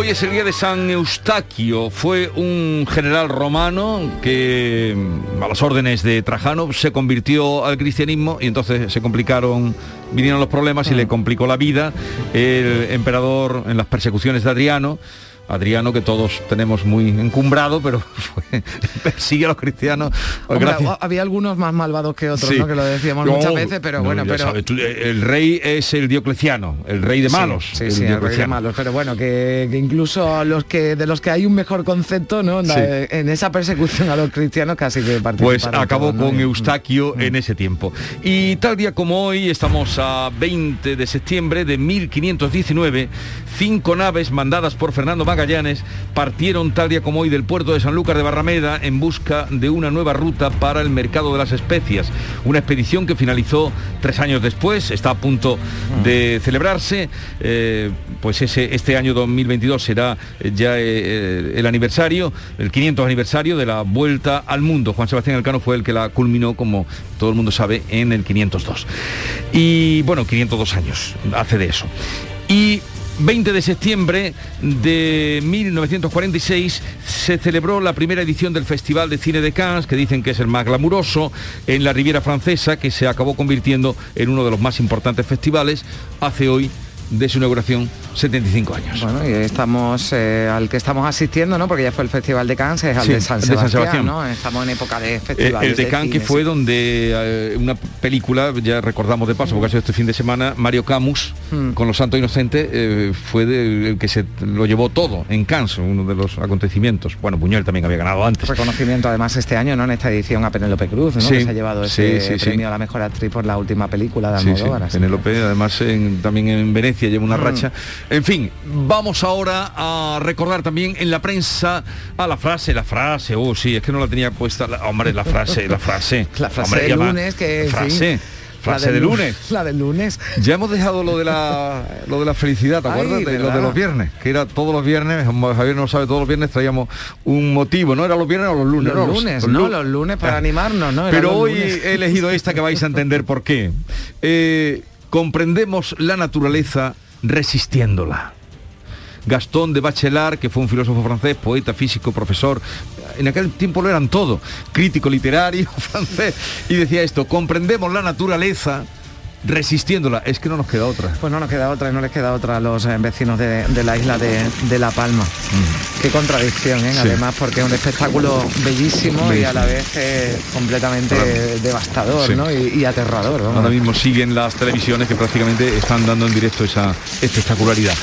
Hoy es el día de San Eustaquio. Fue un general romano que a las órdenes de Trajano se convirtió al cristianismo y entonces se complicaron, vinieron los problemas y le complicó la vida. El emperador en las persecuciones de Adriano Adriano, que todos tenemos muy encumbrado, pero fue, persigue a los cristianos. Pues Hombre, había algunos más malvados que otros, Sí. ¿no? que lo decíamos No, muchas veces, pero no, bueno, pero... sabes, tú, eh, el rey es el Diocleciano, el rey de malos. Sí, sí, el rey de malos. Pero bueno, que, que incluso los que de los que hay un mejor concepto, ¿no? Sí. Eh, En esa persecución a los cristianos casi que Pues acabó con Y- Eustaquio Mm. en ese tiempo. Y tal día como hoy, estamos a 20 de septiembre de 1519, cinco naves mandadas por Fernando Magallanes partieron tal día como hoy del puerto de Sanlúcar de Barrameda en busca de una nueva ruta para el mercado de las especias. Una expedición que finalizó tres años después, está a punto de celebrarse. eh, pues ese, este año 2022 será eh, ya eh, el aniversario, el 500 aniversario de la vuelta al mundo. Juan Sebastián Elcano fue el que la culminó, como todo el mundo sabe, en el 502. Y bueno, 502 años hace de eso. Y 20 de septiembre de 1946 se celebró la primera edición del Festival de Cine de Cannes, que dicen que es el más glamuroso, en la Riviera Francesa, que se acabó convirtiendo en uno de los más importantes festivales, hace hoy de su inauguración 75 años. Bueno, y estamos eh, al que estamos asistiendo, ¿no? Porque ya fue el Festival de Cannes, es al Sí, de San de Sebastián. ¿no? Estamos en época de Eh, festivales. el de Cannes, que fue donde eh, una película, ya recordamos de paso, porque ha sido este fin de semana, Mario Camus, Mm. con Los Santos Inocentes, fue de- el que se lo llevó todo en Cannes, uno de los acontecimientos. Bueno, Buñuel también había ganado antes. Reconocimiento además este año, ¿no? En esta edición a Penélope Cruz, ¿no? Sí, que se ha llevado ese sí, premio a la mejor actriz por la última película de Almodóvar. Penélope, además en- también en Venecia lleva una Mm. racha. En fin, vamos ahora a recordar también en la prensa a la frase, la frase, oh sí, es que no la tenía puesta, la- hombre, la frase, la frase. La frase Hombre, del lunes, que, Frase, frase la de del lunes. La del lunes. Ya hemos dejado lo de la lo de la felicidad, ¿te Ay, acuerdas? De, lo de los viernes, que era todos los viernes, Javier no lo sabe, todos los viernes traíamos un motivo, ¿no? ¿Era los viernes o los lunes? Los No, lunes, los ¿no? Los lunes para animarnos, ¿no? Pero hoy lunes. he elegido esta que vais a entender por qué. Eh, comprendemos la naturaleza resistiéndola. Gastón de Bachelard, que fue un filósofo francés, poeta, físico, profesor, en aquel tiempo lo eran todo, crítico literario francés, y decía esto, comprendemos la naturaleza resistiéndola, es que no nos queda otra. Pues no nos queda otra, y no les queda otra a los eh, vecinos de, de la isla de, de La Palma. Qué contradicción, ¿eh? Mm. Sí. Además, porque es un espectáculo bellísimo, y a la vez eh, completamente devastador, Sí. ¿no? Y, y aterrador. vamos. Ahora mismo siguen las televisiones que prácticamente están dando en directo esa espectacularidad.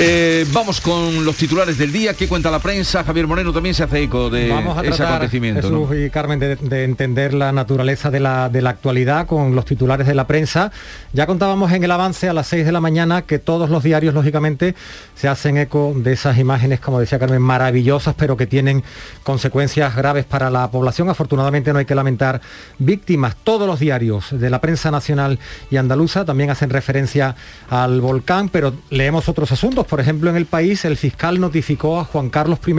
Eh, vamos con los titulares del día. ¿Qué cuenta la prensa? Javier Moreno también se hace eco de Vamos a ese tratar, acontecimiento. y Carmen, de, de entender la naturaleza de la, de la actualidad con los titulares de la prensa. Ya contábamos en el avance a las 6 de la mañana que todos los diarios, lógicamente, se hacen eco de esas imágenes, como decía Carmen, maravillosas, pero que tienen consecuencias graves para la población. Afortunadamente no hay que lamentar víctimas. Todos los diarios de la prensa nacional y andaluza también hacen referencia al volcán, pero leemos otros asuntos. Por ejemplo, en el país el fiscal notificó a Juan Carlos I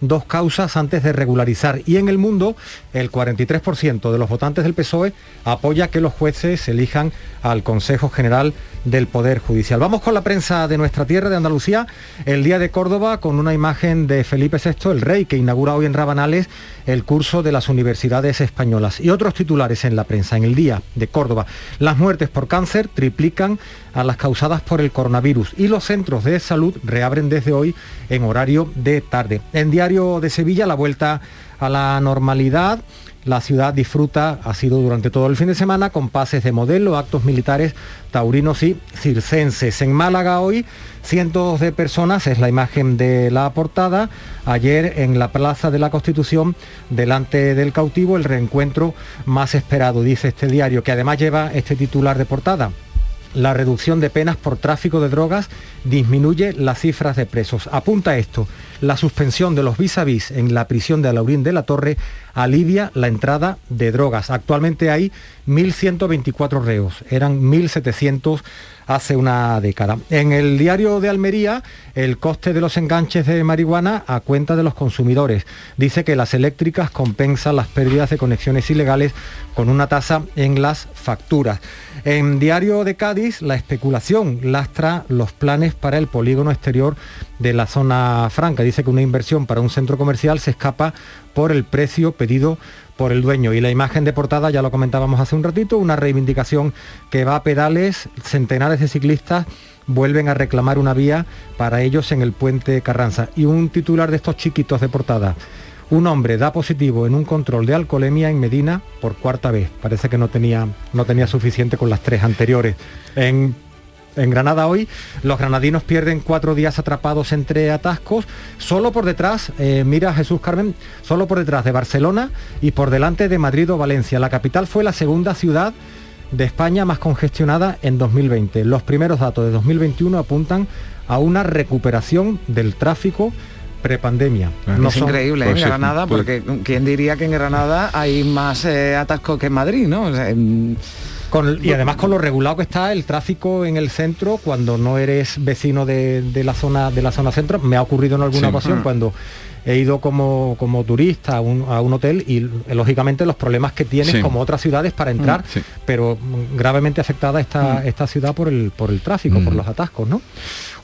dos causas antes de regularizar y en el mundo el 43% de los votantes del PSOE apoya que los jueces elijan al Consejo General del Poder Judicial. Vamos con la prensa de nuestra tierra, de Andalucía, el día de Córdoba, con una imagen de Felipe VI, el rey, que inaugura hoy en Rabanales el curso de las universidades españolas. Y otros titulares en la prensa, en el día de Córdoba. Las muertes por cáncer triplican a las causadas por el coronavirus y los centros de salud reabren desde hoy en horario de tarde. En Diario de Sevilla, la vuelta a la normalidad. La ciudad disfruta, ha sido durante todo el fin de semana, con pases de modelo, actos militares taurinos y circenses. En Málaga hoy, cientos de personas, es la imagen de la portada. Ayer en la Plaza de la Constitución, delante del cautivo, el reencuentro más esperado, dice este diario, que además lleva este titular de portada. La reducción de penas por tráfico de drogas disminuye las cifras de presos. Apunta esto, la suspensión de los vis a vis en la prisión de Alaurín de la Torre alivia la entrada de drogas. Actualmente hay 1.124 reos, eran 1.700 hace una década. En el diario de Almería, el coste de los enganches de marihuana a cuenta de los consumidores. Dice que las eléctricas compensan las pérdidas de conexiones ilegales con una tasa en las facturas. En Diario de Cádiz, la especulación lastra los planes para el polígono exterior de la zona franca. Dice que una inversión para un centro comercial se escapa por el precio pedido por el dueño. Y la imagen de portada, ya lo comentábamos hace un ratito, una reivindicación que va a pedales, centenares de ciclistas vuelven a reclamar una vía para ellos en el puente Carranza. Y un titular de estos chiquitos de portada. Un hombre da positivo en un control de alcoholemia en Medina por cuarta vez. Parece que no tenía, no tenía suficiente con las tres anteriores. En Granada hoy los granadinos pierden cuatro días atrapados entre atascos, solo por detrás, eh, mira Jesús Carmen, solo por detrás de Barcelona y por delante de Madrid o Valencia. La capital fue la segunda ciudad de España más congestionada en 2020. Los primeros datos de 2021 apuntan a una recuperación del tráfico prepandemia. No es increíble en Granada, porque quién diría que en Granada hay más eh, atascos que en Madrid, ¿no? Y además con lo regulado que está el tráfico en el centro cuando no eres vecino de, la zona de la zona centro me ha ocurrido en alguna ocasión mm. cuando he ido como, como turista a un, hotel y lógicamente los problemas que tienes como otras ciudades para entrar, mm, pero gravemente afectada esta, mm. esta ciudad por el, por el tráfico, por los atascos, ¿no?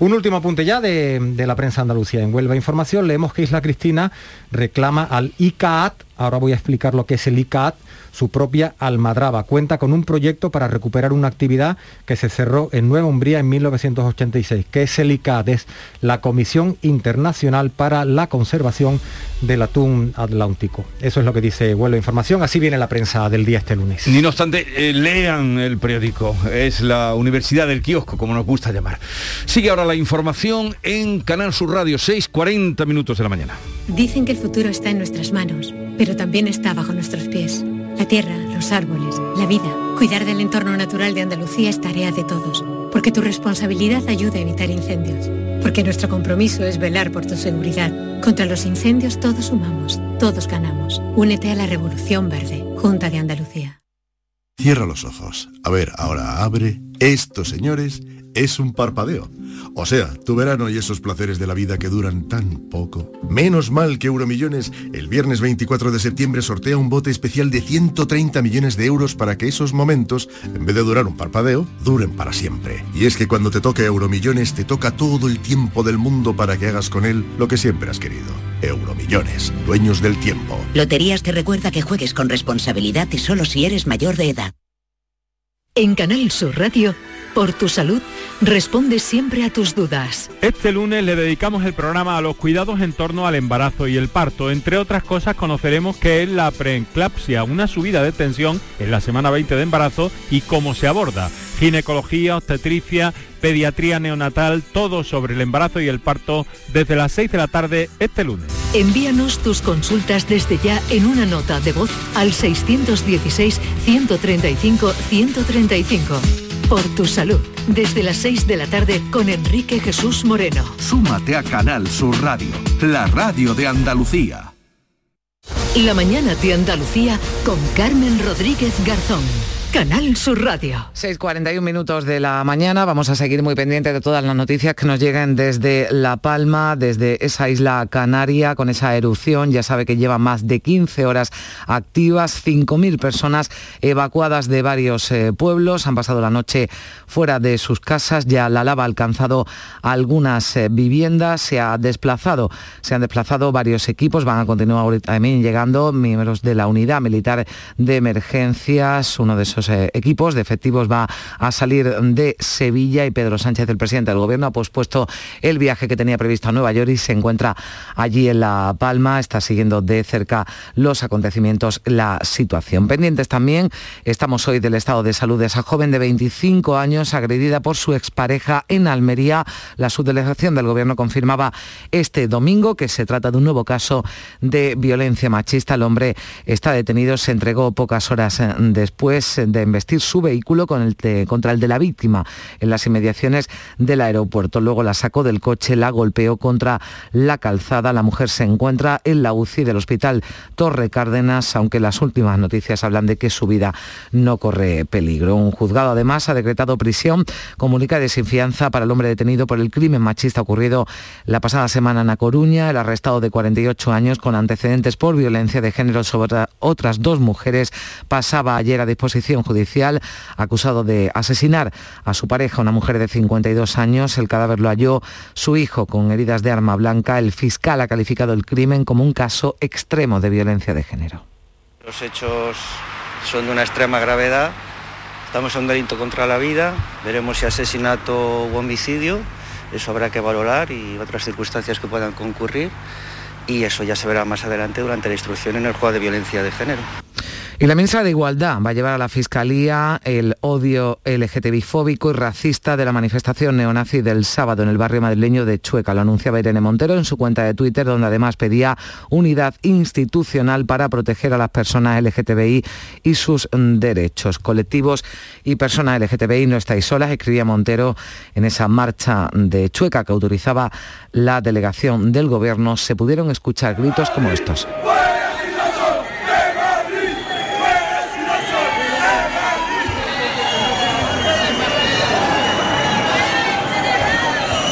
Un último apunte ya de, la prensa andalucía. En Huelva Información leemos que Isla Cristina reclama al ICAAT, ahora voy a explicar lo que es el ICAAT, su propia Almadraba. Cuenta con un proyecto para recuperar una actividad que se cerró en Nueva Umbría en 1986, que es el ICAD, es la Comisión Internacional para la Conservación del Atún Atlántico. Eso es lo que dice Vuelo Información. Así viene la prensa del día este lunes. Ni no obstante, eh, lean el periódico. Es la Universidad del Kiosco, como nos gusta llamar. Sigue ahora información en Canal Sur Radio, 6.40 minutos de la mañana. Dicen que el futuro está en nuestras manos, pero también está bajo nuestros pies. La tierra, los árboles, la vida. Cuidar del entorno natural de Andalucía es tarea de todos, porque tu responsabilidad ayuda a evitar incendios, porque nuestro compromiso es velar por tu seguridad. Contra los incendios todos sumamos, todos ganamos. Únete a la Revolución Verde, Junta de Andalucía. Cierra los ojos. A ver, ahora abre. Esto, señores, es un parpadeo. O sea, tu verano y esos placeres de la vida que duran tan poco. Menos mal que Euromillones el viernes 24 de septiembre sortea un bote especial de 130 millones de euros para que esos momentos, en vez de durar un parpadeo, duren para siempre. Y es que cuando te toque Euromillones te toca todo el tiempo del mundo para que hagas con él lo que siempre has querido. Euromillones, dueños del tiempo. Loterías te recuerda que juegues con responsabilidad y solo si eres mayor de edad. En Canal Sur Radio por tu salud, responde siempre a tus dudas. Este lunes le dedicamos el programa a los cuidados en torno al embarazo y el parto. Entre otras cosas conoceremos qué es la preeclampsia, una subida de tensión en la semana 20 de embarazo y cómo se aborda. Ginecología, obstetricia, pediatría neonatal, todo sobre el embarazo y el parto desde las 6 de la tarde este lunes. Envíanos tus consultas desde ya en una nota de voz al 616 135 135 por tu salud. Desde las 6 de la tarde con Enrique Jesús Moreno. Súmate a Canal Sur Radio, la radio de Andalucía. La mañana de Andalucía con Carmen Rodríguez Garzón. Canal Sur Radio. 6.41 minutos de la mañana. Vamos a seguir muy pendientes de todas las noticias que nos lleguen desde La Palma, desde esa isla canaria, con esa erupción. Ya sabe que lleva más de 15 horas activas, 5.000 personas evacuadas de varios eh, pueblos. Han pasado la noche fuera de sus casas. Ya la lava ha alcanzado algunas eh, viviendas. Se ha desplazado, se han desplazado varios equipos. Van a continuar también llegando miembros de la unidad militar de emergencias. Uno de esos eh, equipos de efectivos va a salir de Sevilla y Pedro Sánchez, el presidente del gobierno, ha pospuesto el viaje que tenía previsto a Nueva York y se encuentra allí en La Palma, está siguiendo de cerca los acontecimientos, la situación. Pendientes también, estamos hoy del estado de salud de esa joven de 25 años agredida por su expareja en Almería. La subdelegación del gobierno confirmaba este domingo que se trata de un nuevo caso de violencia machista. El hombre está detenido, se entregó pocas horas eh, después de embestir su vehículo contra el de la víctima en las inmediaciones del aeropuerto. Luego la sacó del coche, la golpeó contra la calzada. La mujer se encuentra en la UCI del hospital Torre Cárdenas, aunque las últimas noticias hablan de que su vida no corre peligro. Un juzgado además ha decretado prisión, comunica desinfianza para el hombre detenido por el crimen machista ocurrido la pasada semana en A Coruña. El arrestado de 48 años con antecedentes por violencia de género sobre otras dos mujeres pasaba ayer a disposición judicial acusado de asesinar a su pareja, una mujer de 52 años. El cadáver lo halló su hijo con heridas de arma blanca. El fiscal ha calificado el crimen como un caso extremo de violencia de género Los hechos son de una extrema gravedad. Estamos en un delito contra la vida. Veremos si asesinato u homicidio. Eso habrá que valorar y otras circunstancias que puedan concurrir. Y eso ya se verá más adelante durante la instrucción en el juego de violencia de género. Y la ministra de Igualdad va a llevar a la Fiscalía el odio LGTBI-fóbico y racista de la manifestación neonazi del sábado en el barrio madrileño de Chueca. Lo anunciaba Irene Montero en su cuenta de Twitter, donde además pedía unidad institucional para proteger a las personas LGTBI y sus derechos. Colectivos y personas LGTBI no estáis solas, escribía Montero en esa marcha de Chueca que autorizaba la delegación del gobierno. Se pudieron escuchar gritos como estos.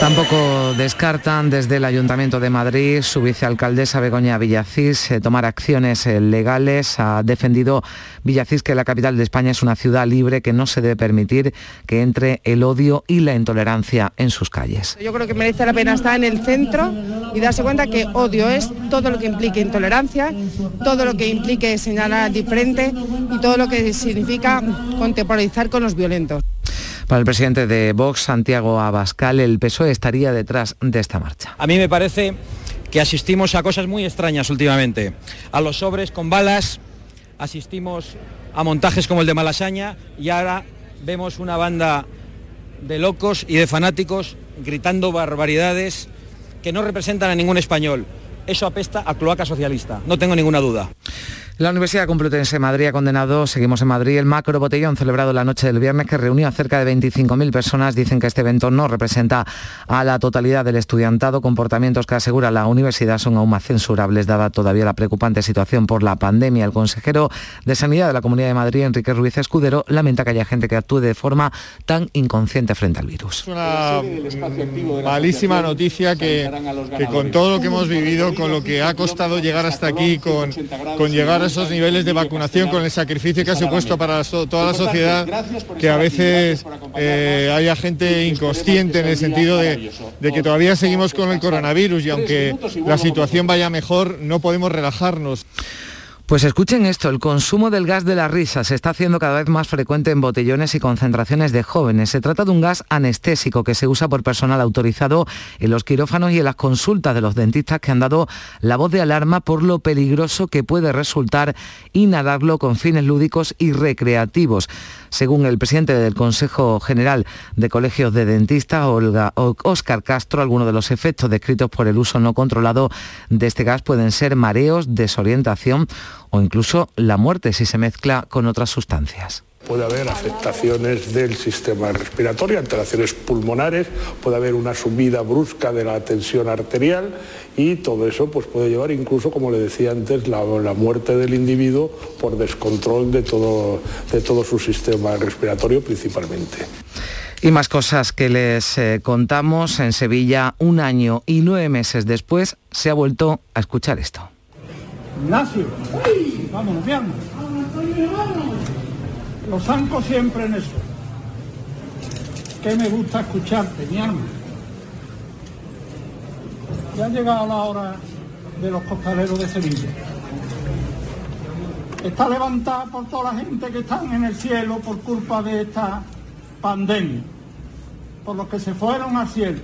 Tampoco descartan desde el Ayuntamiento de Madrid su vicealcaldesa Begoña Villacís eh, tomar acciones eh, legales. Ha defendido Villacís que la capital de España es una ciudad libre que no se debe permitir que entre el odio y la intolerancia en sus calles. Yo creo que merece la pena estar en el centro y darse cuenta que odio es todo lo que implique intolerancia, todo lo que implique señalar diferente y todo lo que significa contemporizar con los violentos. Para el presidente de Vox, Santiago Abascal, el PSOE estaría detrás de esta marcha. A mí me parece que asistimos a cosas muy extrañas últimamente. A los sobres con balas, asistimos a montajes como el de Malasaña y ahora vemos una banda de locos y de fanáticos gritando barbaridades que no representan a ningún español. Eso apesta a cloaca socialista, no tengo ninguna duda. La Universidad Complutense de Madrid ha condenado, seguimos en Madrid, el macro botellón celebrado la noche del viernes que reunió a cerca de 25.000 personas. Dicen que este evento no representa a la totalidad del estudiantado. Comportamientos que asegura la universidad son aún más censurables dada todavía la preocupante situación por la pandemia. El consejero de Sanidad de la Comunidad de Madrid, Enrique Ruiz Escudero, lamenta que haya gente que actúe de forma tan inconsciente frente al virus. Es malísima noticia que, que con todo lo que hemos vivido, con lo que ha costado llegar hasta aquí, con, con llegar a esos niveles de vacunación, con el sacrificio que ha supuesto para toda la sociedad, que a veces eh, haya gente inconsciente en el sentido de, de que todavía seguimos con el coronavirus y aunque la situación vaya mejor, no podemos relajarnos. Pues escuchen esto, el consumo del gas de la risa se está haciendo cada vez más frecuente en botellones y concentraciones de jóvenes. Se trata de un gas anestésico que se usa por personal autorizado en los quirófanos y en las consultas de los dentistas que han dado la voz de alarma por lo peligroso que puede resultar inhalarlo con fines lúdicos y recreativos. Según el presidente del Consejo General de Colegios de Dentistas, Olga, Oscar Castro, algunos de los efectos descritos por el uso no controlado de este gas pueden ser mareos, desorientación o incluso la muerte si se mezcla con otras sustancias. Puede haber afectaciones del sistema respiratorio, alteraciones pulmonares, puede haber una subida brusca de la tensión arterial y todo eso pues, puede llevar incluso, como le decía antes, la, la muerte del individuo por descontrol de todo, de todo su sistema respiratorio principalmente. Y más cosas que les eh, contamos. En Sevilla, un año y nueve meses después, se ha vuelto a escuchar esto. Ignacio, vámonos, mi alma. Lo zanco siempre en eso. Que me gusta escucharte, mi alma. Ya ha llegado la hora de los costaleros de Sevilla. Está levantada por toda la gente que están en el cielo por culpa de esta pandemia. Por los que se fueron al cielo.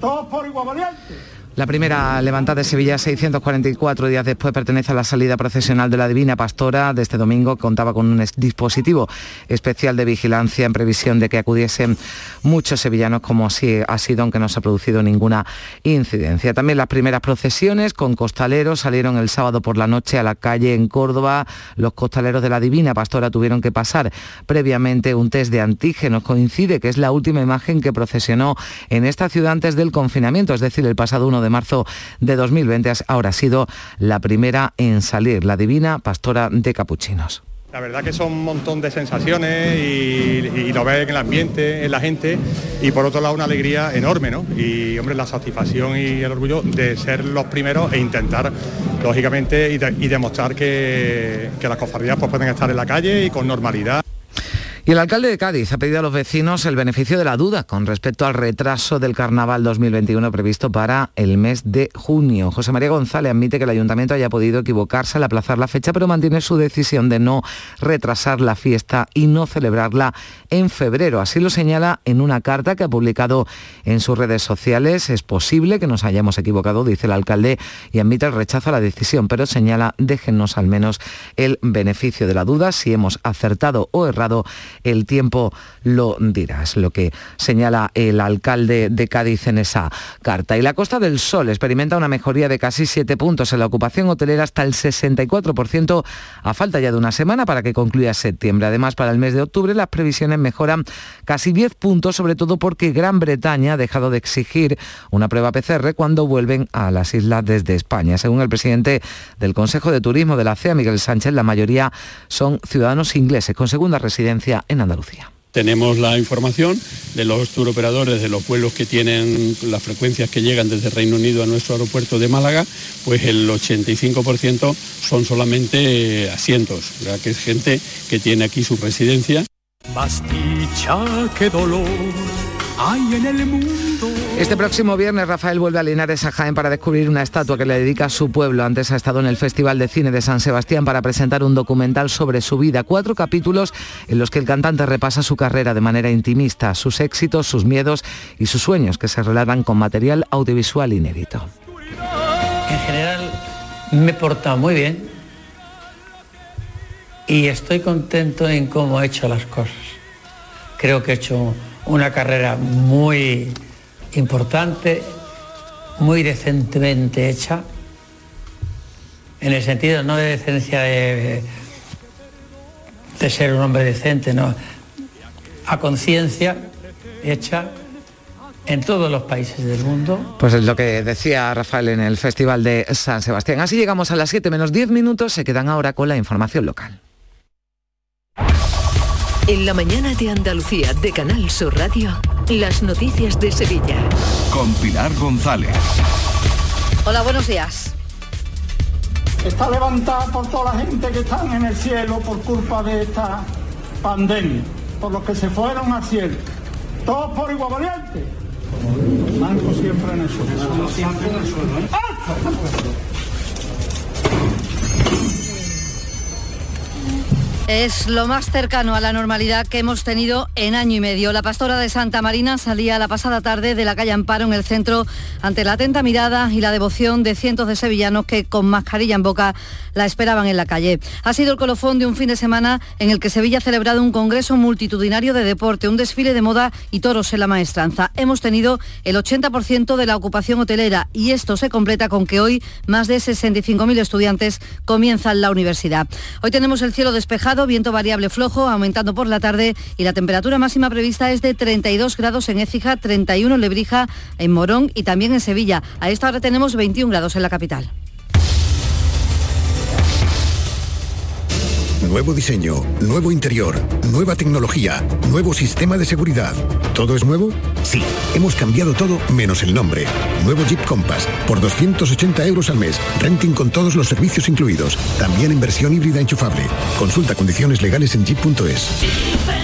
Todos por igual valiente. La primera levantada de Sevilla, 644 días después, pertenece a la salida procesional de la Divina Pastora de este domingo. Contaba con un dispositivo especial de vigilancia en previsión de que acudiesen muchos sevillanos, como así ha sido, aunque no se ha producido ninguna incidencia. También las primeras procesiones con costaleros salieron el sábado por la noche a la calle en Córdoba. Los costaleros de la Divina Pastora tuvieron que pasar previamente un test de antígenos. Coincide que es la última imagen que procesionó en esta ciudad antes del confinamiento, es decir, el pasado 1 de marzo de 2020 ahora ha sido la primera en salir, la divina pastora de capuchinos. La verdad que son un montón de sensaciones y, lo ves en el ambiente, en la gente y por otro lado una alegría enorme, ¿no? Y hombre, la satisfacción y el orgullo de ser los primeros e intentar, lógicamente, y, demostrar que, las cofradías pues, pueden estar en la calle y con normalidad. Y el alcalde de Cádiz ha pedido a los vecinos el beneficio de la duda con respecto al retraso del carnaval 2021 previsto para el mes de junio. José María González admite que el ayuntamiento haya podido equivocarse al aplazar la fecha, pero mantiene su decisión de no retrasar la fiesta y no celebrarla en febrero. Así lo señala en una carta que ha publicado en sus redes sociales. Es posible que nos hayamos equivocado, dice el alcalde, y admite el rechazo a la decisión, pero señala, déjenos al menos el beneficio de la duda. Si hemos acertado o errado, el tiempo lo dirá. Es lo que señala el alcalde de Cádiz en esa carta. Y la Costa del Sol experimenta una mejoría de casi siete puntos en la ocupación hotelera hasta el 64% a falta ya de una semana para que concluya septiembre. Además, para el mes de octubre las previsiones mejoran casi 10 puntos, sobre todo porque Gran Bretaña ha dejado de exigir una prueba PCR cuando vuelven a las islas desde España. Según el presidente del Consejo de Turismo de la CEA, Miguel Sánchez, la mayoría son ciudadanos ingleses con segunda residencia en Andalucía. Tenemos la información de los turoperadores de los vuelos que tienen las frecuencias que llegan desde Reino Unido a nuestro aeropuerto de Málaga, pues el 85% son solamente asientos, ¿verdad? que es gente que tiene aquí su residencia. qué dolor hay en el mundo. Este próximo viernes Rafael vuelve a Linares a Jaén para descubrir una estatua que le dedica a su pueblo. Antes ha estado en el Festival de Cine de San Sebastián para presentar un documental sobre su vida. Cuatro capítulos en los que el cantante repasa su carrera de manera intimista, sus éxitos, sus miedos y sus sueños que se relatan con material audiovisual inédito. En general me he portado muy bien y estoy contento en cómo he hecho las cosas. Creo que he hecho una carrera muy importante, muy decentemente hecha, en el sentido no de decencia de, de ser un hombre decente, no, a conciencia hecha en todos los países del mundo. Pues es lo que decía Rafael en el Festival de San Sebastián. Así llegamos a las 7 menos 10 minutos, se quedan ahora con la información local. En la mañana de Andalucía de Canal Sur Radio, las noticias de Sevilla. Con Pilar González. Hola, buenos días. Está levantada por toda la gente que están en el cielo por culpa de esta pandemia, por los que se fueron al cielo. Todos por igual valiente. Manco siempre en el suelo. Siempre en el suelo. ¿eh? Es lo más cercano a la normalidad que hemos tenido en año y medio. La pastora de Santa Marina salía la pasada tarde de la calle Amparo en el centro ante la atenta mirada y la devoción de cientos de sevillanos que con mascarilla en boca la esperaban en la calle. Ha sido el colofón de un fin de semana en el que Sevilla ha celebrado un congreso multitudinario de deporte, un desfile de moda y toros en la maestranza. Hemos tenido el 80% de la ocupación hotelera y esto se completa con que hoy más de 65.000 estudiantes comienzan la universidad. Hoy tenemos el cielo despejado viento variable flojo, aumentando por la tarde y la temperatura máxima prevista es de 32 grados en Écija, 31 en Lebrija, en Morón y también en Sevilla. A esta hora tenemos 21 grados en la capital. Nuevo diseño, nuevo interior, nueva tecnología, nuevo sistema de seguridad. ¿Todo es nuevo? Sí, hemos cambiado todo menos el nombre. Nuevo Jeep Compass, por 280 euros al mes. Renting con todos los servicios incluidos. También en versión híbrida enchufable. Consulta condiciones legales en jeep.es.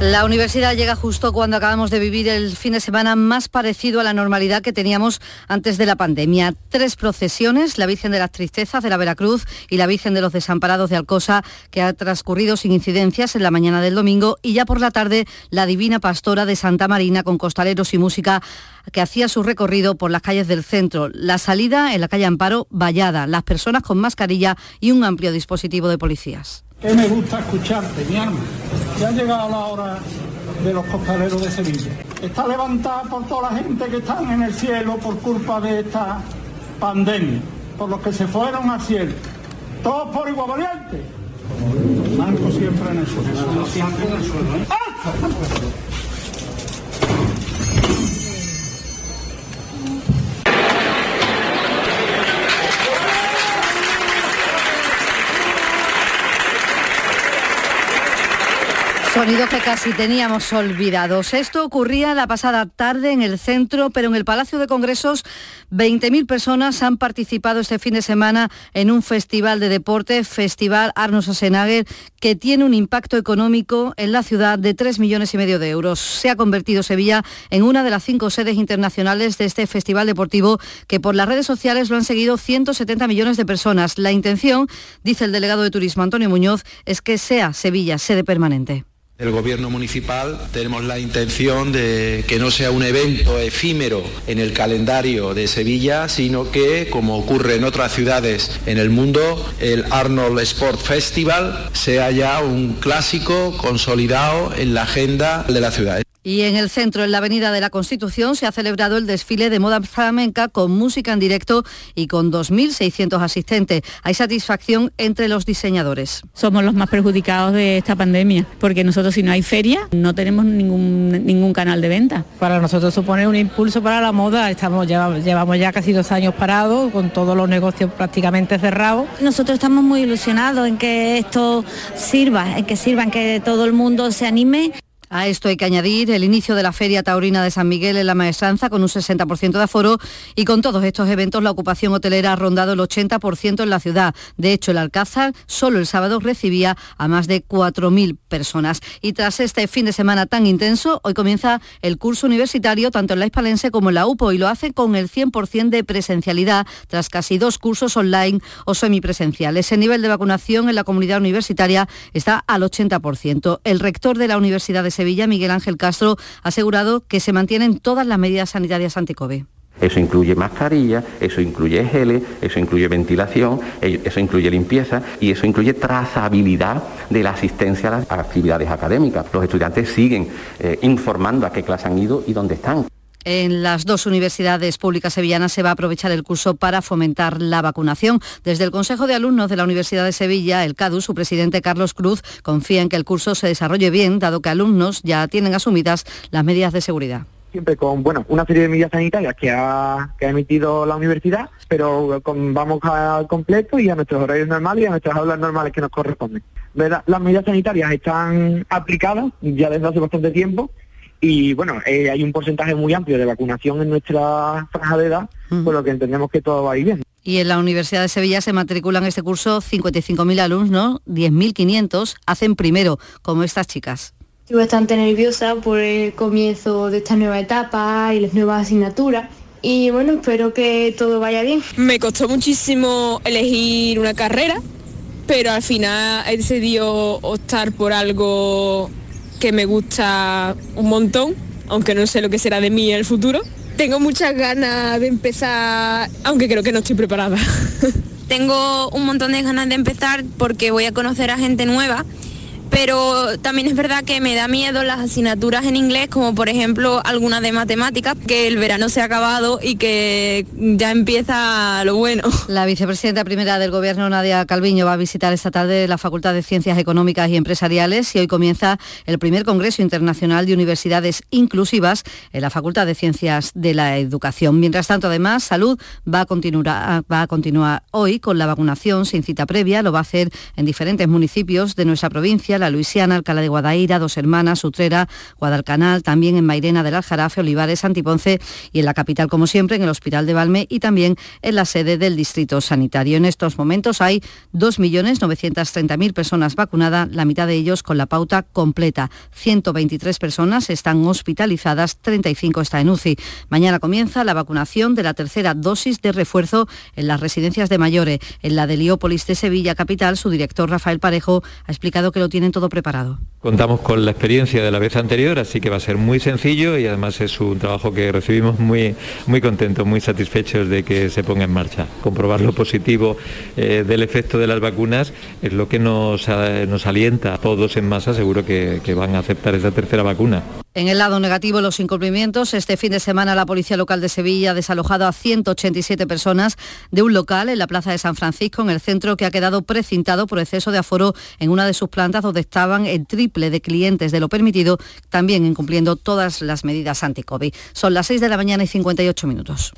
La universidad llega justo cuando acabamos de vivir el fin de semana más parecido a la normalidad que teníamos antes de la pandemia. Tres procesiones, la Virgen de las Tristezas de la Veracruz y la Virgen de los Desamparados de Alcosa, que ha transcurrido sin incidencias en la mañana del domingo, y ya por la tarde la Divina Pastora de Santa Marina con costaleros y música que hacía su recorrido por las calles del centro. La salida en la calle Amparo, vallada, las personas con mascarilla y un amplio dispositivo de policías. Que me gusta escucharte, mi alma. Ya ha llegado la hora de los costaleros de Sevilla. Está levantada por toda la gente que están en el cielo por culpa de esta pandemia, por los que se fueron al cielo. Todos por igual valiente. Marco siempre en el suelo. Siempre en el suelo. ¿eh? ¡Ah! Sonidos que casi teníamos olvidados. Esto ocurría la pasada tarde en el centro, pero en el Palacio de Congresos 20.000 personas han participado este fin de semana en un festival de deporte, Festival Arno Schwarzenegger, que tiene un impacto económico en la ciudad de 3 millones y medio de euros. Se ha convertido Sevilla en una de las cinco sedes internacionales de este festival deportivo que por las redes sociales lo han seguido 170 millones de personas. La intención, dice el delegado de Turismo Antonio Muñoz, es que sea Sevilla sede permanente. El gobierno municipal tenemos la intención de que no sea un evento efímero en el calendario de Sevilla, sino que, como ocurre en otras ciudades en el mundo, el Arnold Sport Festival sea ya un clásico consolidado en la agenda de la ciudad. Y en el centro, en la Avenida de la Constitución, se ha celebrado el desfile de moda flamenca con música en directo y con 2.600 asistentes. Hay satisfacción entre los diseñadores. Somos los más perjudicados de esta pandemia, porque nosotros si no hay feria, no tenemos ningún, ningún canal de venta. Para nosotros supone un impulso para la moda. Estamos, llevamos ya casi dos años parados, con todos los negocios prácticamente cerrados. Nosotros estamos muy ilusionados en que esto sirva, en que sirva, en que todo el mundo se anime. A esto hay que añadir el inicio de la Feria Taurina de San Miguel en la Maestranza con un 60% de aforo y con todos estos eventos la ocupación hotelera ha rondado el 80% en la ciudad. De hecho, el Alcázar solo el sábado recibía a más de 4.000 personas. Y tras este fin de semana tan intenso, hoy comienza el curso universitario tanto en la Hispalense como en la UPO y lo hace con el 100% de presencialidad tras casi dos cursos online o semipresenciales. El nivel de vacunación en la comunidad universitaria está al 80%. El rector de la Universidad de Sevilla, Miguel Ángel Castro, ha asegurado que se mantienen todas las medidas sanitarias anti-COVID. Eso incluye mascarilla, eso incluye geles, eso incluye ventilación, eh, eso incluye limpieza y eso incluye trazabilidad de la asistencia a las actividades académicas. Los estudiantes siguen eh, informando a qué clase han ido y dónde están. En las dos universidades públicas sevillanas se va a aprovechar el curso para fomentar la vacunación. Desde el Consejo de Alumnos de la Universidad de Sevilla, el CADU, su presidente Carlos Cruz, confía en que el curso se desarrolle bien, dado que alumnos ya tienen asumidas las medidas de seguridad siempre con bueno una serie de medidas sanitarias que ha, que ha emitido la universidad, pero vamos al completo y a nuestros horarios normales y a nuestras aulas normales que nos corresponden. Las medidas sanitarias están aplicadas ya desde hace bastante tiempo y bueno, eh, hay un porcentaje muy amplio de vacunación en nuestra franja de edad, por lo que entendemos que todo va a ir bien. Y en la Universidad de Sevilla se matriculan este curso 55.000 alumnos, 10.500 hacen primero, como estas chicas. Estoy bastante nerviosa por el comienzo de esta nueva etapa y las nuevas asignaturas. Y bueno, espero que todo vaya bien. Me costó muchísimo elegir una carrera, pero al final he decidido optar por algo que me gusta un montón, aunque no sé lo que será de mí en el futuro. Tengo muchas ganas de empezar, aunque creo que no estoy preparada. Tengo un montón de ganas de empezar porque voy a conocer a gente nueva pero también es verdad que me da miedo las asignaturas en inglés, como por ejemplo algunas de matemáticas, que el verano se ha acabado y que ya empieza lo bueno. La vicepresidenta primera del Gobierno, Nadia Calviño, va a visitar esta tarde la Facultad de Ciencias Económicas y Empresariales y hoy comienza el primer Congreso Internacional de Universidades Inclusivas en la Facultad de Ciencias de la Educación. Mientras tanto, además, Salud va a continuar, va a continuar hoy con la vacunación sin cita previa, lo va a hacer en diferentes municipios de nuestra provincia la Luisiana, Alcalá de Guadaira, Dos Hermanas, Utrera, Guadalcanal, también en Mairena del Aljarafe, Olivares, Santiponce y en la capital, como siempre, en el Hospital de Valme y también en la sede del Distrito Sanitario. En estos momentos hay 2.930.000 personas vacunadas, la mitad de ellos con la pauta completa. 123 personas están hospitalizadas, 35 están en UCI. Mañana comienza la vacunación de la tercera dosis de refuerzo en las residencias de mayores. En la de Heliópolis de Sevilla Capital, su director Rafael Parejo ha explicado que lo tienen todo preparado. Contamos con la experiencia de la vez anterior, así que va a ser muy sencillo y además es un trabajo que recibimos muy, muy contentos, muy satisfechos de que se ponga en marcha. Comprobar lo positivo eh, del efecto de las vacunas es lo que nos, nos alienta a todos en masa, seguro que, van a aceptar esa tercera vacuna. En el lado negativo, los incumplimientos. Este fin de semana la Policía Local de Sevilla ha desalojado a 187 personas de un local en la Plaza de San Francisco, en el centro que ha quedado precintado por exceso de aforo en una de sus plantas donde estaban el triple de clientes de lo permitido, también incumpliendo todas las medidas anti-COVID. Son las 6 de la mañana y 58 minutos.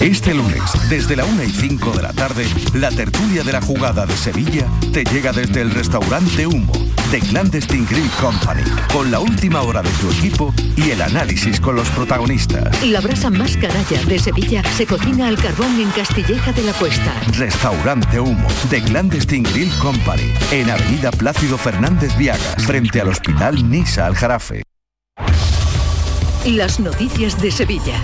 Este lunes, desde la 1 y 5 de la tarde, la tertulia de la jugada de Sevilla te llega desde el restaurante Humo de Clandestine Grill Company, con la última hora de tu equipo y el análisis con los protagonistas. La brasa más caralla de Sevilla se cocina al carbón en Castilleja de la Cuesta. Restaurante Humo de Clandestine Grill Company, en Avenida Plácido Fernández Viagas, frente al Hospital Nisa Aljarafe. Las noticias de Sevilla.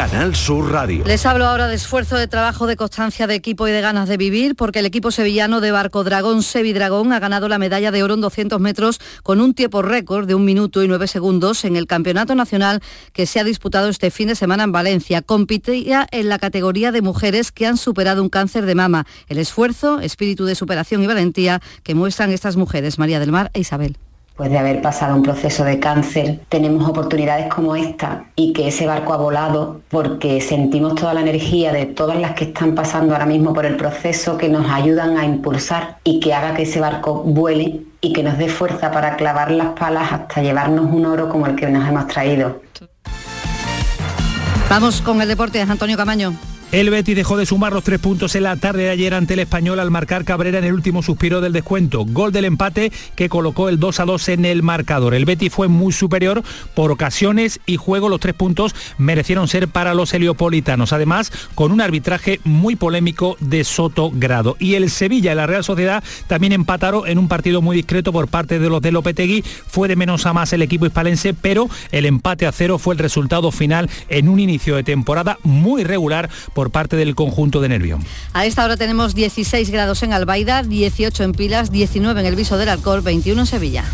Canal Sur Radio. Les hablo ahora de esfuerzo, de trabajo, de constancia, de equipo y de ganas de vivir, porque el equipo sevillano de barco Dragón Sevidragón ha ganado la medalla de oro en 200 metros con un tiempo récord de un minuto y nueve segundos en el Campeonato Nacional que se ha disputado este fin de semana en Valencia. Competía en la categoría de mujeres que han superado un cáncer de mama. El esfuerzo, espíritu de superación y valentía que muestran estas mujeres, María del Mar e Isabel después de haber pasado un proceso de cáncer, tenemos oportunidades como esta y que ese barco ha volado porque sentimos toda la energía de todas las que están pasando ahora mismo por el proceso que nos ayudan a impulsar y que haga que ese barco vuele y que nos dé fuerza para clavar las palas hasta llevarnos un oro como el que nos hemos traído. Vamos con el deporte, Antonio Camaño. El Betis dejó de sumar los tres puntos en la tarde de ayer ante el Español al marcar Cabrera en el último suspiro del descuento. Gol del empate que colocó el 2 a 2 en el marcador. El Betis fue muy superior por ocasiones y juego. Los tres puntos merecieron ser para los heliopolitanos. Además, con un arbitraje muy polémico de Soto Grado. Y el Sevilla y la Real Sociedad también empataron en un partido muy discreto por parte de los de Lopetegui. Fue de menos a más el equipo hispalense, pero el empate a cero fue el resultado final en un inicio de temporada muy regular por parte del conjunto de Nervión. A esta hora tenemos 16 grados en Albaida, 18 en Pilas, 19 en el Viso del Alcor, 21 en Sevilla.